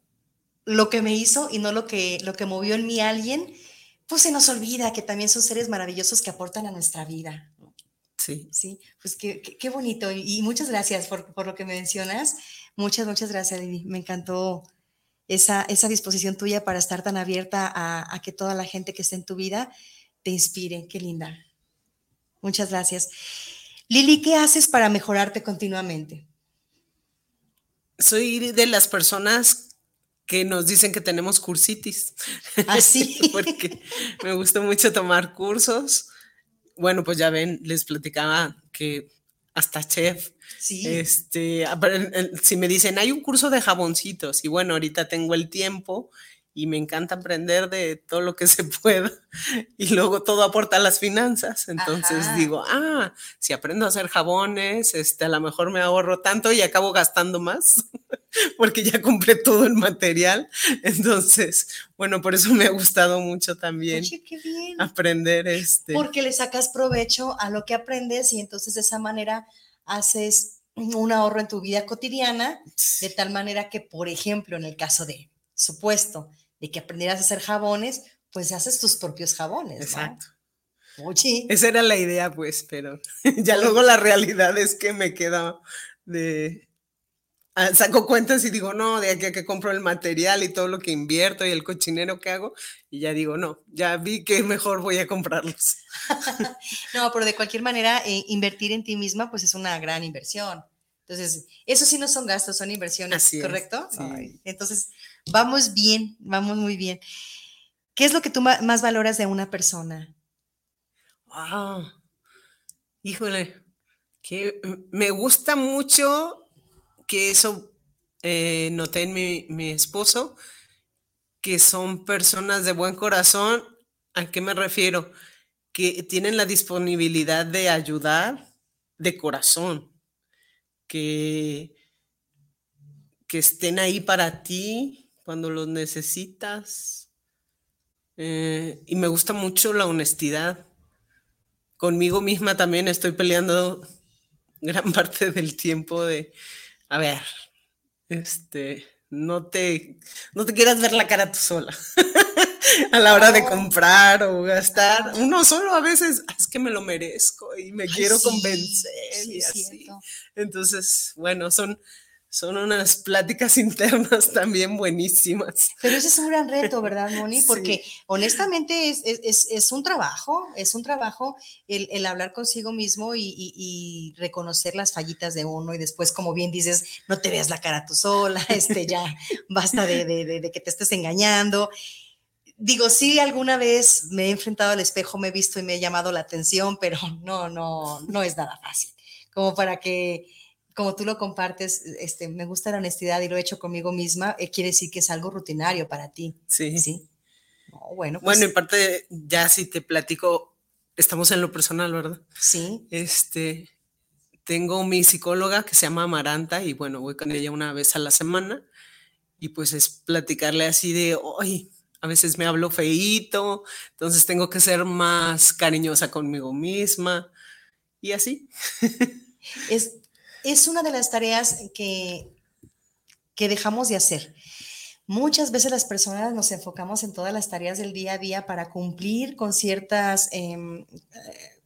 lo que me hizo y no lo que, lo que movió en mí alguien, pues se nos olvida que también son seres maravillosos que aportan a nuestra vida. Sí. Sí, pues qué, qué, bonito. Y, muchas gracias por, por, lo que me mencionas. Muchas, muchas gracias, Lili. Me encantó esa, esa disposición tuya para estar tan abierta a, a que toda la gente que esté en tu vida te inspire. Qué linda. Muchas gracias. Lili, ¿qué haces para mejorarte continuamente? Soy de las personas que nos dicen que tenemos cursitis. Así. ¿Ah, (laughs) Porque me gusta mucho tomar cursos. Bueno, pues ya ven, les platicaba que hasta chef. Sí. Este, si me dicen, hay un curso de jaboncitos, y bueno, ahorita tengo el tiempo y me encanta aprender de todo lo que se (laughs) pueda y luego todo aporta a las finanzas. Entonces Ajá. digo, ah, si aprendo a hacer jabones, este, a lo mejor me ahorro tanto y acabo gastando más (laughs) porque ya compré todo el material. Entonces, bueno, por eso me ha gustado mucho también Oye, qué bien. aprender este. Porque le sacas provecho a lo que aprendes y entonces de esa manera haces un ahorro en tu vida cotidiana, de tal manera que, por ejemplo, en el caso de, supuesto, de que aprendieras a hacer jabones, pues haces tus propios jabones. ¿no? Exacto. Oye, Esa era la idea, pues, pero (laughs) ya luego la realidad es que me queda de... ah, Saco cuentas y digo, no, de aquí a que compro el material y todo lo que invierto y el cochinero que hago, y ya digo, no, ya vi que mejor voy a comprarlos. (laughs) (laughs) no, pero de cualquier manera, eh, invertir en ti misma, pues es una gran inversión. Entonces, eso sí no son gastos, son inversiones, Así es, ¿correcto? sí. Ay, entonces, vamos bien, vamos muy bien. ¿Qué es lo que tú más valoras de una persona? Wow. Híjole, que me gusta mucho que eso eh, noté en mi, mi esposo, que son personas de buen corazón. ¿A qué me refiero? Que tienen la disponibilidad de ayudar de corazón, que, que estén ahí para ti cuando los necesitas. Eh, y me gusta mucho la honestidad conmigo misma también estoy peleando (laughs) gran parte del tiempo de, a ver, este, no te, no te quieras ver la cara tú sola (laughs) a la hora de comprar o gastar. Uno solo a veces, "Ah, es que me lo merezco y me Ay, quiero sí, convencer sí, y así. cierto. Entonces, bueno, son, son unas pláticas (laughs) internas también buenísimas. Pero ese es un gran reto, (laughs) ¿verdad, Moni? Sí. Porque honestamente es, es- es- es un trabajo, es un trabajo el, el hablar consigo mismo y, y- y reconocer las fallitas de uno y después, como bien dices, no te veas la cara tú sola, (laughs) este, ya basta de, de- de- de que te estés engañando. Digo, sí, alguna vez me he enfrentado al espejo, me he visto y me he llamado la atención, pero no, no, no es nada fácil. Como para que, como tú lo compartes, este, me gusta la honestidad y lo he hecho conmigo misma, eh, quiere decir que es algo rutinario para ti. Sí. Sí. No, bueno, pues, Bueno, en parte, ya si te platico, estamos en lo personal, ¿verdad? sí. Este, tengo mi psicóloga que se llama Amaranta y bueno, voy con ella una vez a la semana y pues es platicarle así de, hoy a veces me hablo feíto, entonces tengo que ser más cariñosa conmigo misma y así. Es, es una de las tareas que, que dejamos de hacer. Muchas veces las personas nos enfocamos en todas las tareas del día a día para cumplir con ciertas, em, eh,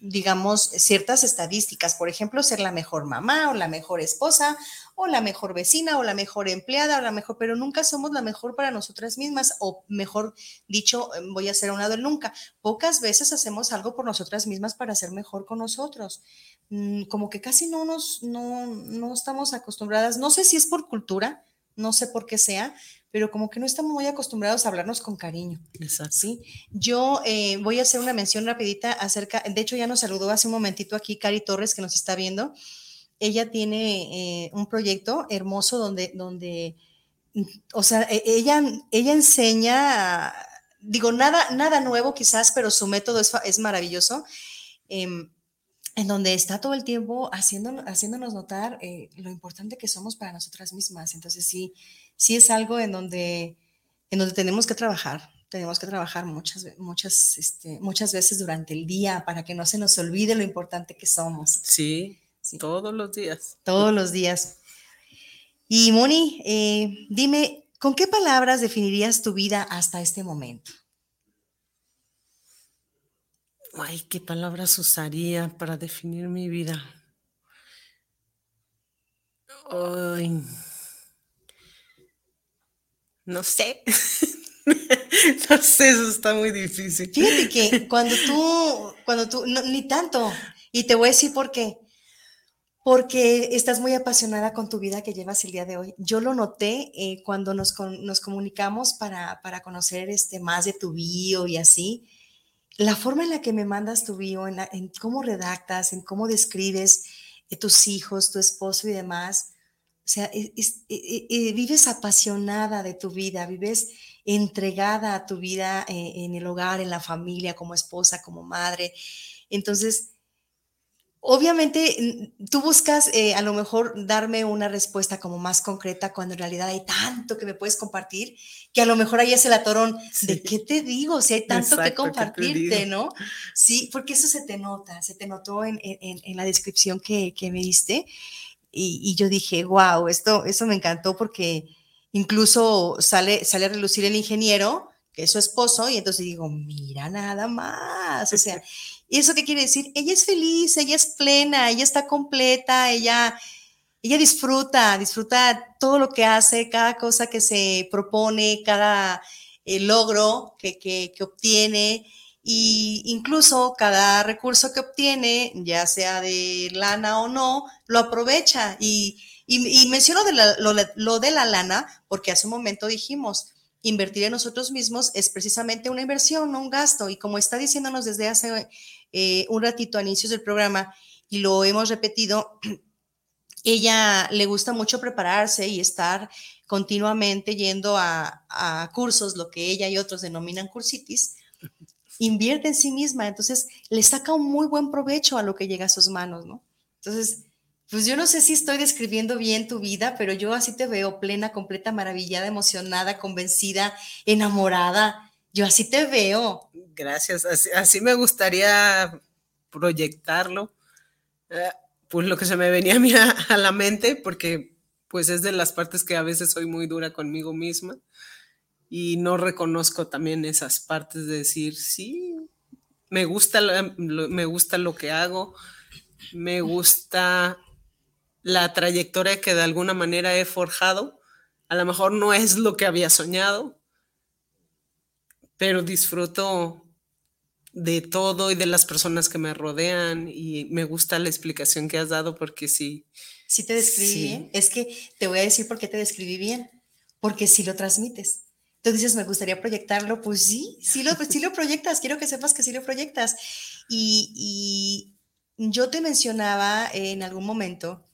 digamos, ciertas estadísticas. Por ejemplo, ser la mejor mamá o la mejor esposa o la mejor vecina o la mejor empleada o la mejor, pero nunca somos la mejor para nosotras mismas o mejor dicho, em, voy a ser a un lado el nunca. Pocas veces hacemos algo por nosotras mismas para ser mejor con nosotros mm, como que casi no nos, no, no estamos acostumbradas, no sé si es por cultura, no sé por qué sea, pero como que no estamos muy acostumbrados a hablarnos con cariño. Exacto. ¿sí? Yo eh, voy a hacer una mención rapidita acerca, de hecho ya nos saludó hace un momentito aquí Cari Torres que nos está viendo. Ella tiene eh, un proyecto hermoso donde, donde o sea, e- ella, ella enseña, digo, nada, nada nuevo quizás, pero su método es, es maravilloso. em, en donde está todo el tiempo haciendo, haciéndonos notar eh, lo importante que somos para nosotras mismas. Entonces sí, sí es algo en donde, en donde tenemos que trabajar, tenemos que trabajar muchas, muchas, este, muchas veces durante el día para que no se nos olvide lo importante que somos. Sí, Todos los días. Todos los días. Y Moni, eh, dime, ¿con qué palabras definirías tu vida hasta este momento? Ay, ¿qué palabras usaría para definir mi vida? Ay, no sé. (laughs) no sé, eso está muy difícil. Fíjate que (laughs) cuando tú, cuando tú, ni tanto, y te voy a decir por qué. Porque estás muy apasionada con tu vida que llevas el día de hoy. Yo lo noté eh, cuando nos, nos comunicamos para, para, conocer este, más de tu bio y así. La forma en la que me mandas tu bio, en, cómo redactas, en cómo describes eh, tus hijos, tu esposo y demás, o sea, e, e, e, vives apasionada de tu vida, vives entregada a tu vida eh, en el hogar, en la familia, como esposa, como madre. Entonces, obviamente tú buscas eh, a lo mejor darme una respuesta como más concreta cuando en realidad hay tanto que me puedes compartir que a lo mejor ahí es el atorón de qué te digo, si hay tanto que compartirte, ¿no? Sí, porque eso se te nota, se te notó en, la descripción que, que me diste y, yo dije, wow, esto, eso me encantó porque incluso sale, sale a relucir el ingeniero, que es su esposo, y entonces digo, mira nada más, o sea, (laughs) ¿y eso qué quiere decir? Ella es feliz, ella es plena, ella está completa, ella, ella disfruta, disfruta todo lo que hace, cada cosa que se propone, cada eh, logro que, que, obtiene, y incluso cada recurso que obtiene, ya sea de lana o no, lo aprovecha. Y, y, menciono de lo, de la lana porque hace un momento dijimos, invertir en nosotros mismos es precisamente una inversión, no un gasto. Y como está diciéndonos desde hace eh, un ratito a inicios del programa, y lo hemos repetido, (clears throat) ella le gusta mucho prepararse y estar continuamente yendo a, a cursos, lo que ella y otros denominan cursitis, (laughs) invierte en sí misma, entonces le saca un muy buen provecho a lo que llega a sus manos, ¿no? Entonces, pues yo no sé si estoy describiendo bien tu vida, pero yo así te veo plena, completa, maravillada, emocionada, convencida, enamorada. Yo así te veo. Gracias, así, me gustaría proyectarlo. Eh, pues lo que se me venía a mí a la mente, porque pues es de las partes que a veces soy muy dura conmigo misma y no reconozco también esas partes de decir, sí, me gusta, me gusta lo que hago, me gusta la trayectoria que de alguna manera he forjado. A lo mejor no es lo que había soñado, pero disfruto de todo y de las personas que me rodean y me gusta la explicación que has dado porque sí. Sí te describí bien. Es que te voy a decir por qué te describí bien. Porque sí lo transmites. Tú dices, me gustaría proyectarlo, pues sí, sí lo, sí lo proyectas, quiero que sepas que sí lo proyectas. Y, yo te mencionaba en algún momento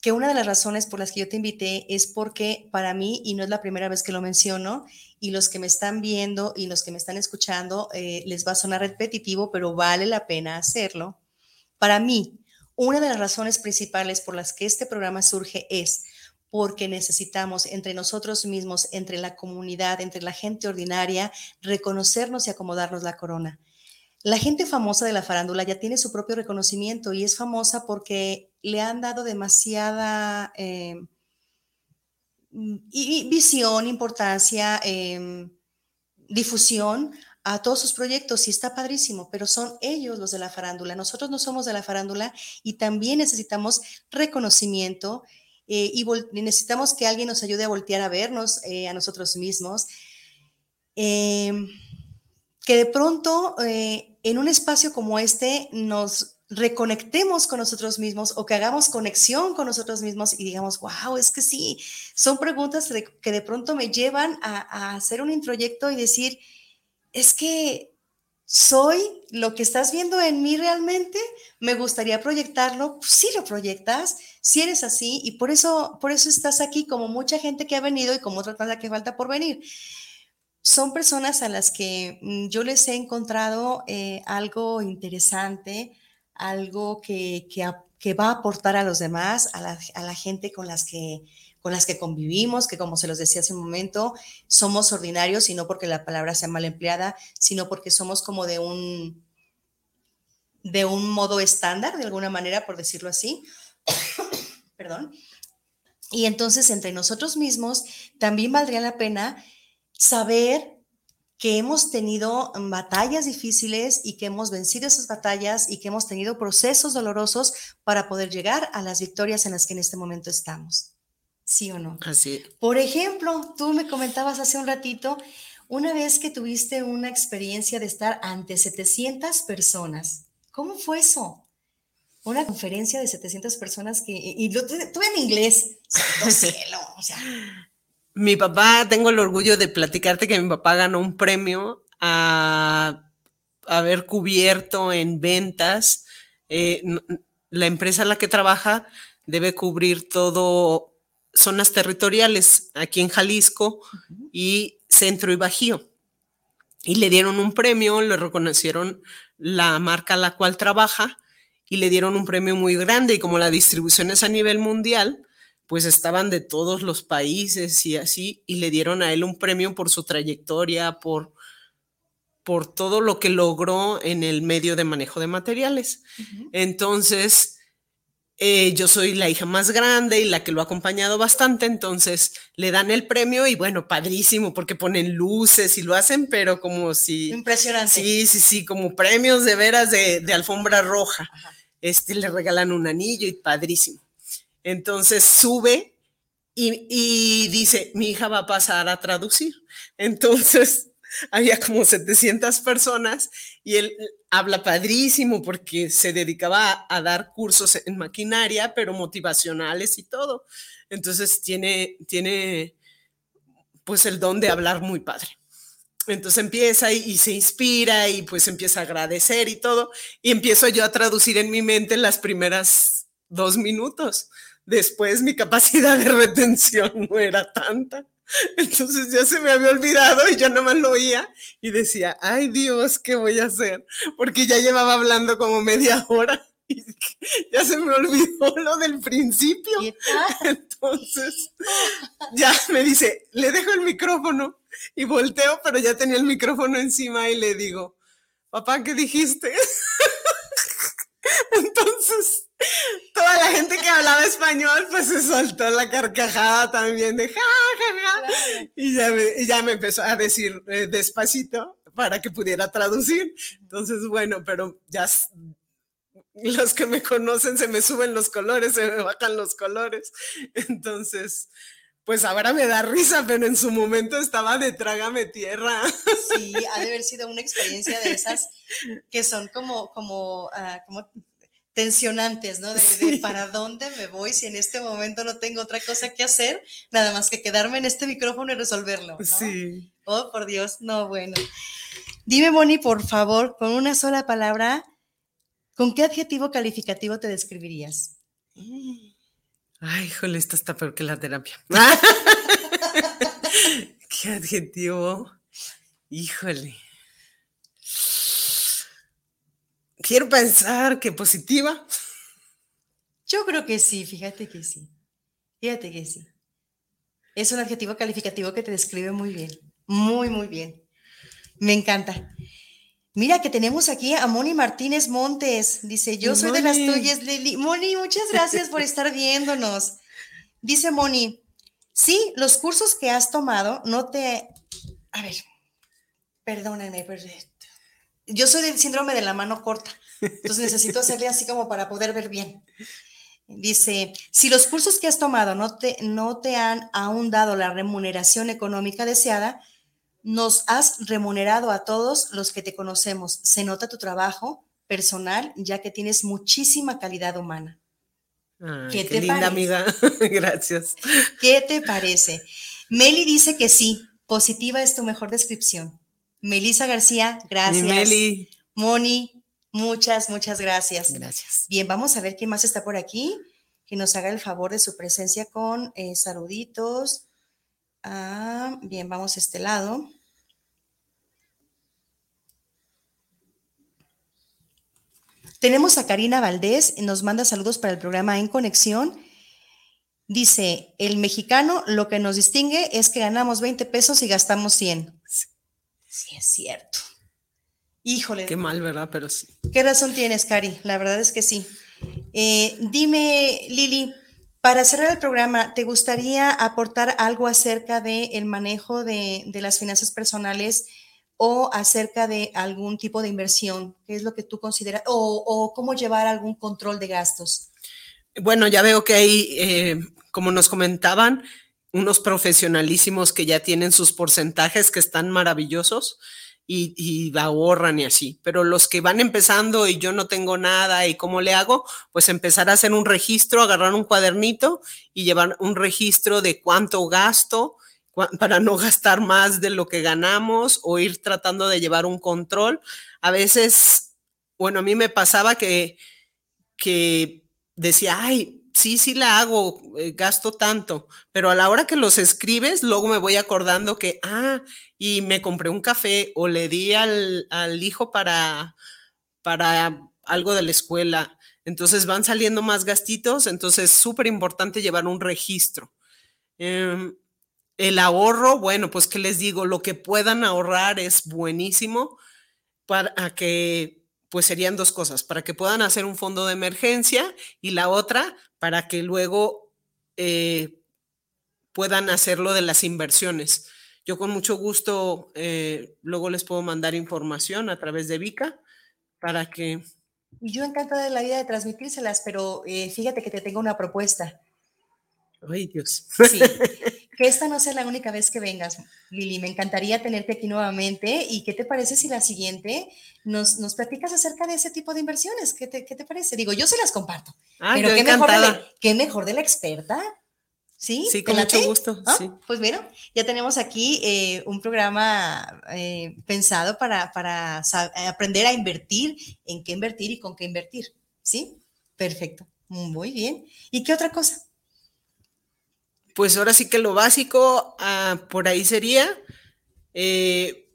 que una de las razones por las que yo te invité es porque para mí, y no es la primera vez que lo menciono, y los que me están viendo y los que me están escuchando, eh, les va a sonar repetitivo, pero vale la pena hacerlo. Para mí, una de las razones principales por las que este programa surge es porque necesitamos entre nosotros mismos, entre la comunidad, entre la gente ordinaria, reconocernos y acomodarnos la corona. La gente famosa de la farándula ya tiene su propio reconocimiento y es famosa porque le han dado demasiada eh, visión, importancia, em, difusión a todos sus proyectos y está padrísimo, pero son ellos los de la farándula. Nosotros no somos de la farándula y también necesitamos reconocimiento eh, y, necesitamos que alguien nos ayude a voltear a vernos eh, a nosotros mismos. Em, que de pronto eh, en un espacio como este nos reconectemos con nosotros mismos o que hagamos conexión con nosotros mismos y digamos, wow, es que sí, son preguntas que de pronto me llevan a, hacer un introyecto y decir, es que soy lo que estás viendo en mí realmente, me gustaría proyectarlo, pues sí lo proyectas, si eres así y por eso, por eso estás aquí como mucha gente que ha venido y como otra cosa que falta por venir. Son personas a las que mm, yo les he encontrado eh, algo interesante, algo que, que, va a aportar a los demás, a la, a la gente con las que con las que convivimos, que como se los decía hace un momento, somos ordinarios y no porque la palabra sea mal empleada, sino porque somos como de un, de un modo estándar, de alguna manera, por decirlo así. (coughs) perdón. Y entonces entre nosotros mismos también valdría la pena saber que hemos tenido batallas difíciles y que hemos vencido esas batallas y que hemos tenido procesos dolorosos para poder llegar a las victorias en las que en este momento estamos. ¿Sí o no? Así. Por ejemplo, tú me comentabas hace un ratito, una vez que tuviste una experiencia de estar ante 700 personas, ¿cómo fue eso? Una conferencia de 700 personas que, y lo tuve en inglés, cielo, o sea, mi papá, tengo el orgullo de platicarte que mi papá ganó un premio a haber cubierto en ventas. Eh, la empresa en la que trabaja debe cubrir todo zonas territoriales aquí en Jalisco y centro y bajío. Y le dieron un premio, le reconocieron la marca a la cual trabaja y le dieron un premio muy grande. Y como la distribución es a nivel mundial, pues estaban de todos los países y así, y le dieron a él un premio por su trayectoria, por, por todo lo que logró en el medio de manejo de materiales. Entonces, eh, yo soy la hija más grande y la que lo ha acompañado bastante, entonces le dan el premio y bueno, padrísimo, porque ponen luces y lo hacen, pero como si... Impresionante. Sí, sí, sí, como premios de veras de, alfombra roja. Este, le regalan un anillo y padrísimo. Entonces sube y, dice, mi hija va a pasar a traducir. Entonces (laughs) había como 700 personas y él habla padrísimo porque se dedicaba a, dar cursos en maquinaria, pero motivacionales y todo. Entonces tiene, tiene pues el don de hablar muy padre. Entonces empieza y, y, se inspira y pues empieza a agradecer y todo. Y empiezo yo a traducir en mi mente las primeras dos minutos. Después mi capacidad de retención no era tanta. Entonces ya se me había olvidado y yo nomás lo oía y decía, ay Dios, ¿qué voy a hacer? Porque ya llevaba hablando como media hora y (laughs) ya se me olvidó lo del principio. Entonces ya me dice, le dejo el micrófono y volteo, pero ya tenía el micrófono encima y le digo, papá, ¿qué dijiste? (laughs) (laughs) Entonces toda la gente que hablaba español, pues se soltó la carcajada también de ja, ja, ja. Y, ya me, ya me empezó a decir eh, despacito para que pudiera traducir. Entonces, bueno, pero ya los que me conocen se me suben los colores, se me bajan los colores. Entonces, pues ahora me da risa, pero en su momento estaba de trágame tierra. Sí, ha de haber sido una experiencia de esas que son como, como, uh, como tensionantes, ¿no? De, para dónde me voy si en este momento no tengo otra cosa que hacer, nada más que quedarme en este micrófono y resolverlo. ¿no? Sí. Oh, por Dios, no, bueno. Dime, Moni, por favor, con una sola palabra, ¿con qué adjetivo calificativo te describirías? Ay, híjole, esto está peor que la terapia. (laughs) (laughs) ¿Qué adjetivo? Híjole. Quiero pensar que positiva. Yo creo que sí, fíjate que sí. Fíjate que sí. Es un adjetivo calificativo que te describe muy bien. Muy, muy bien. Me encanta. Mira que tenemos aquí a Moni Martínez Montes. Dice, yo soy de las tuyas, Lili. Moni, muchas gracias por estar viéndonos. Dice Moni, sí, los cursos que has tomado no te... A ver, perdónenme, perdón yo soy del síndrome de la mano corta, entonces necesito hacerle así como para poder ver bien. Dice, si los cursos que has tomado no te, no te han aún dado la remuneración económica deseada, nos has remunerado a todos los que te conocemos. Se nota tu trabajo personal, ya que tienes muchísima calidad humana. ¿Qué, te linda amiga, (laughs) gracias. ¿Qué te parece? Meli dice que sí, positiva es tu mejor descripción. Melisa García, gracias. Meli. Moni, muchas, muchas gracias. Gracias. Bien, vamos a ver quién más está por aquí, que nos haga el favor de su presencia con eh, saluditos. Ah, bien, vamos a este lado. Tenemos a Karina Valdés, nos manda saludos para el programa En Conexión. Dice, el mexicano lo que nos distingue es que ganamos 20 pesos y gastamos 100. Sí, es cierto. Híjole. Qué mal, ¿verdad? Pero sí. ¿Qué razón tienes, Cari? La verdad es que sí. Eh, dime, Lili, Para cerrar el programa, ¿te gustaría aportar algo acerca del manejo de, las finanzas personales o acerca de algún tipo de inversión? ¿Qué es lo que tú consideras? O, cómo llevar algún control de gastos? Bueno, ya veo que hay, eh, como nos comentaban, unos profesionalísimos que ya tienen sus porcentajes que están maravillosos y, ahorran y así. Pero los que van empezando y yo no tengo nada y cómo le hago, pues empezar a hacer un registro, agarrar un cuadernito y llevar un registro de cuánto gasto para no gastar más de lo que ganamos o ir tratando de llevar un control. A veces, bueno, a mí me pasaba que, que decía, ay, sí, sí la hago, eh, gasto tanto, pero a la hora que los escribes, luego me voy acordando que, ah, y me compré un café o le di al, hijo para, para algo de la escuela. Entonces van saliendo más gastitos, entonces es súper importante llevar un registro. Em, el ahorro, bueno, pues qué les digo, lo que puedan ahorrar es buenísimo para que pues serían dos cosas, para que puedan hacer un fondo de emergencia y la otra, para que luego eh, puedan hacerlo de las inversiones. Yo con mucho gusto eh, luego les puedo mandar información a través de Vica para que... Y yo encantada de la vida de transmitírselas, pero eh, fíjate que te tengo una propuesta. Ay, Dios. Sí. (laughs) que esta no sea la única vez que vengas, Lili. Me encantaría tenerte aquí nuevamente. ¿Y qué te parece si la siguiente nos, nos platicas acerca de ese tipo de inversiones? ¿Qué te, qué te parece? Digo, yo se las comparto. Ah, pero qué mejor, de qué mejor de la experta. Sí, sí con mucho gusto. ¿Ah? Sí. Pues bueno, ya tenemos aquí eh, un programa eh, pensado para, para aprender a invertir, en qué invertir y con qué invertir. ¿Sí? Perfecto. Muy bien. ¿Y qué otra cosa? Pues ahora sí que lo básico ah, por ahí sería, eh,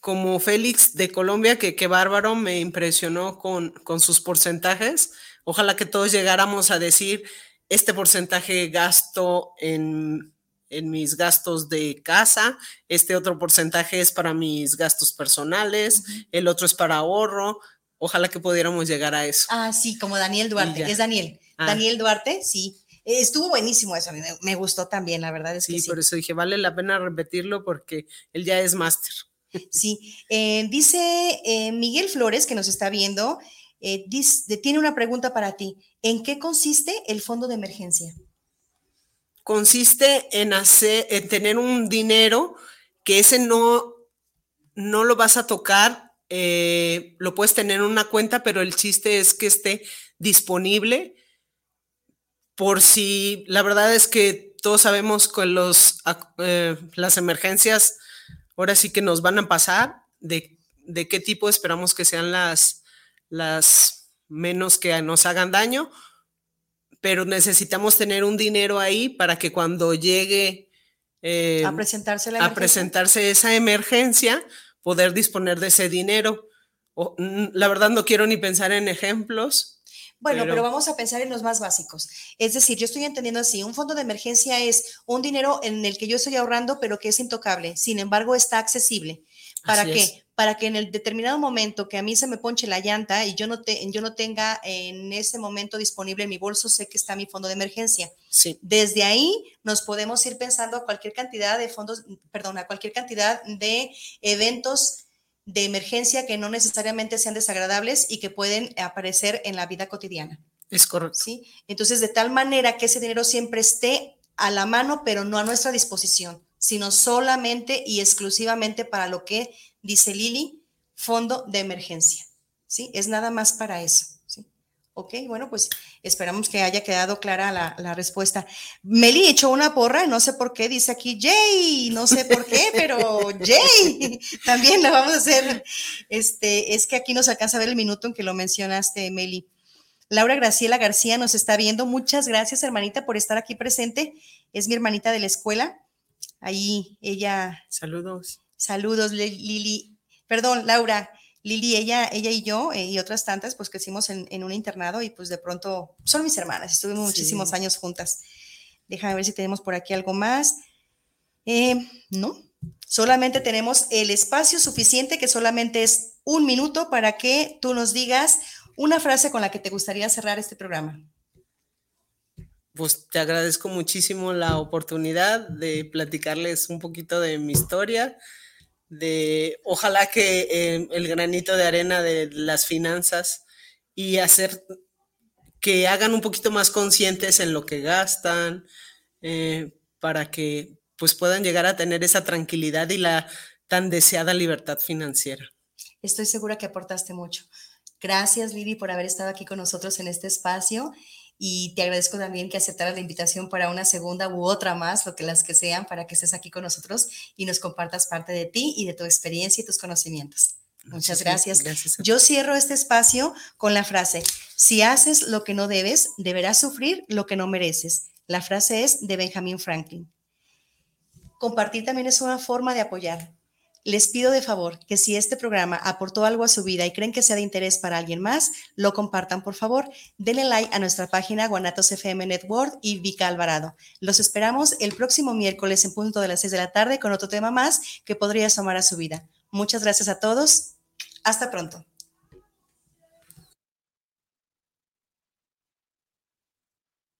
como Félix de Colombia, que bárbaro, me impresionó con, con sus porcentajes. Ojalá que todos llegáramos a decir, este porcentaje gasto en, en mis gastos de casa, este otro porcentaje es para mis gastos personales, el otro es para ahorro. Ojalá que pudiéramos llegar a eso. Ah, sí, como Daniel Duarte, es Daniel. Ah. Daniel Duarte, sí. Estuvo buenísimo eso, me, me gustó también, la verdad es sí, que sí. por eso dije, vale la pena repetirlo porque él ya es máster. (laughs) Sí, eh, dice eh, Miguel Flores, que nos está viendo, eh, tiene una pregunta para ti. ¿En qué consiste el fondo de emergencia? Consiste en, hacer, en tener un dinero que ese no, no lo vas a tocar, lo puedes tener en una cuenta, pero el chiste es que esté disponible por si la verdad es que todos sabemos que los, eh, las emergencias ahora sí que nos van a pasar, de, de, qué tipo esperamos que sean las, las menos que nos hagan daño, pero necesitamos tener un dinero ahí para que cuando llegue eh, a, presentarse a presentarse esa emergencia, poder disponer de ese dinero. la verdad no quiero ni pensar en ejemplos, bueno, pero, vamos a pensar en los más básicos. Es decir, yo estoy entendiendo así, un fondo de emergencia es un dinero en el que yo estoy ahorrando, pero que es intocable. Sin embargo, está accesible. ¿Para qué? Para que en el determinado momento que a mí se me ponche la llanta y yo no, te, yo no tenga en ese momento disponible en mi bolso, sé que está mi fondo de emergencia. Sí. Desde ahí nos podemos ir pensando a cualquier cantidad de fondos, perdón, a cualquier cantidad de eventos de emergencia que no necesariamente sean desagradables y que pueden aparecer en la vida cotidiana. Es correcto. ¿sí? Entonces, de tal manera que ese dinero siempre esté a la mano, pero no a nuestra disposición, sino solamente y exclusivamente para lo que dice Lili, fondo de emergencia. ¿sí? Es nada más para eso. Ok, bueno, pues esperamos que haya quedado clara la, respuesta. Meli echó una porra, no sé por qué, dice aquí Jay, no sé por qué, (laughs) pero Jay, también la vamos a hacer. Este, es que aquí nos alcanza a ver el minuto en que lo mencionaste, Meli. Laura Graciela García nos está viendo. Muchas gracias, hermanita, por estar aquí presente. Es mi hermanita de la escuela. Ahí ella. Saludos. Saludos, Lili. Perdón, Laura. Lili, ella, ella y yo eh, y otras tantas, pues crecimos en, en, un internado y pues de pronto son mis hermanas, estuvimos muchísimos años juntas. Déjame ver si tenemos por aquí algo más. Eh, no, solamente tenemos el espacio suficiente, que solamente es un minuto para que tú nos digas una frase con la que te gustaría cerrar este programa. pues te agradezco muchísimo la oportunidad de platicarles un poquito de mi historia, de ojalá que eh, el granito de arena de las finanzas y hacer que hagan un poquito más conscientes en lo que gastan, eh, para que pues puedan llegar a tener esa tranquilidad y la tan deseada libertad financiera. Estoy segura que aportaste mucho. Gracias, Lili, por haber estado aquí con nosotros en este espacio y te agradezco también que aceptaras la invitación para una segunda u otra más, lo que las que sean, para que estés aquí con nosotros y nos compartas parte de ti y de tu experiencia y tus conocimientos. Muchas gracias. Yo cierro este espacio con la frase, si haces lo que no debes, deberás sufrir lo que no mereces. La frase es de Benjamin Franklin. Compartir también es una forma de apoyar. Les pido de favor que si este programa aportó algo a su vida y creen que sea de interés para alguien más, lo compartan por favor. Denle like a nuestra página Guanatos FM Network y Vika Alvarado. Los esperamos el próximo miércoles en punto de las 6 de la tarde con otro tema más que podría asomar a su vida. Muchas gracias a todos. Hasta pronto.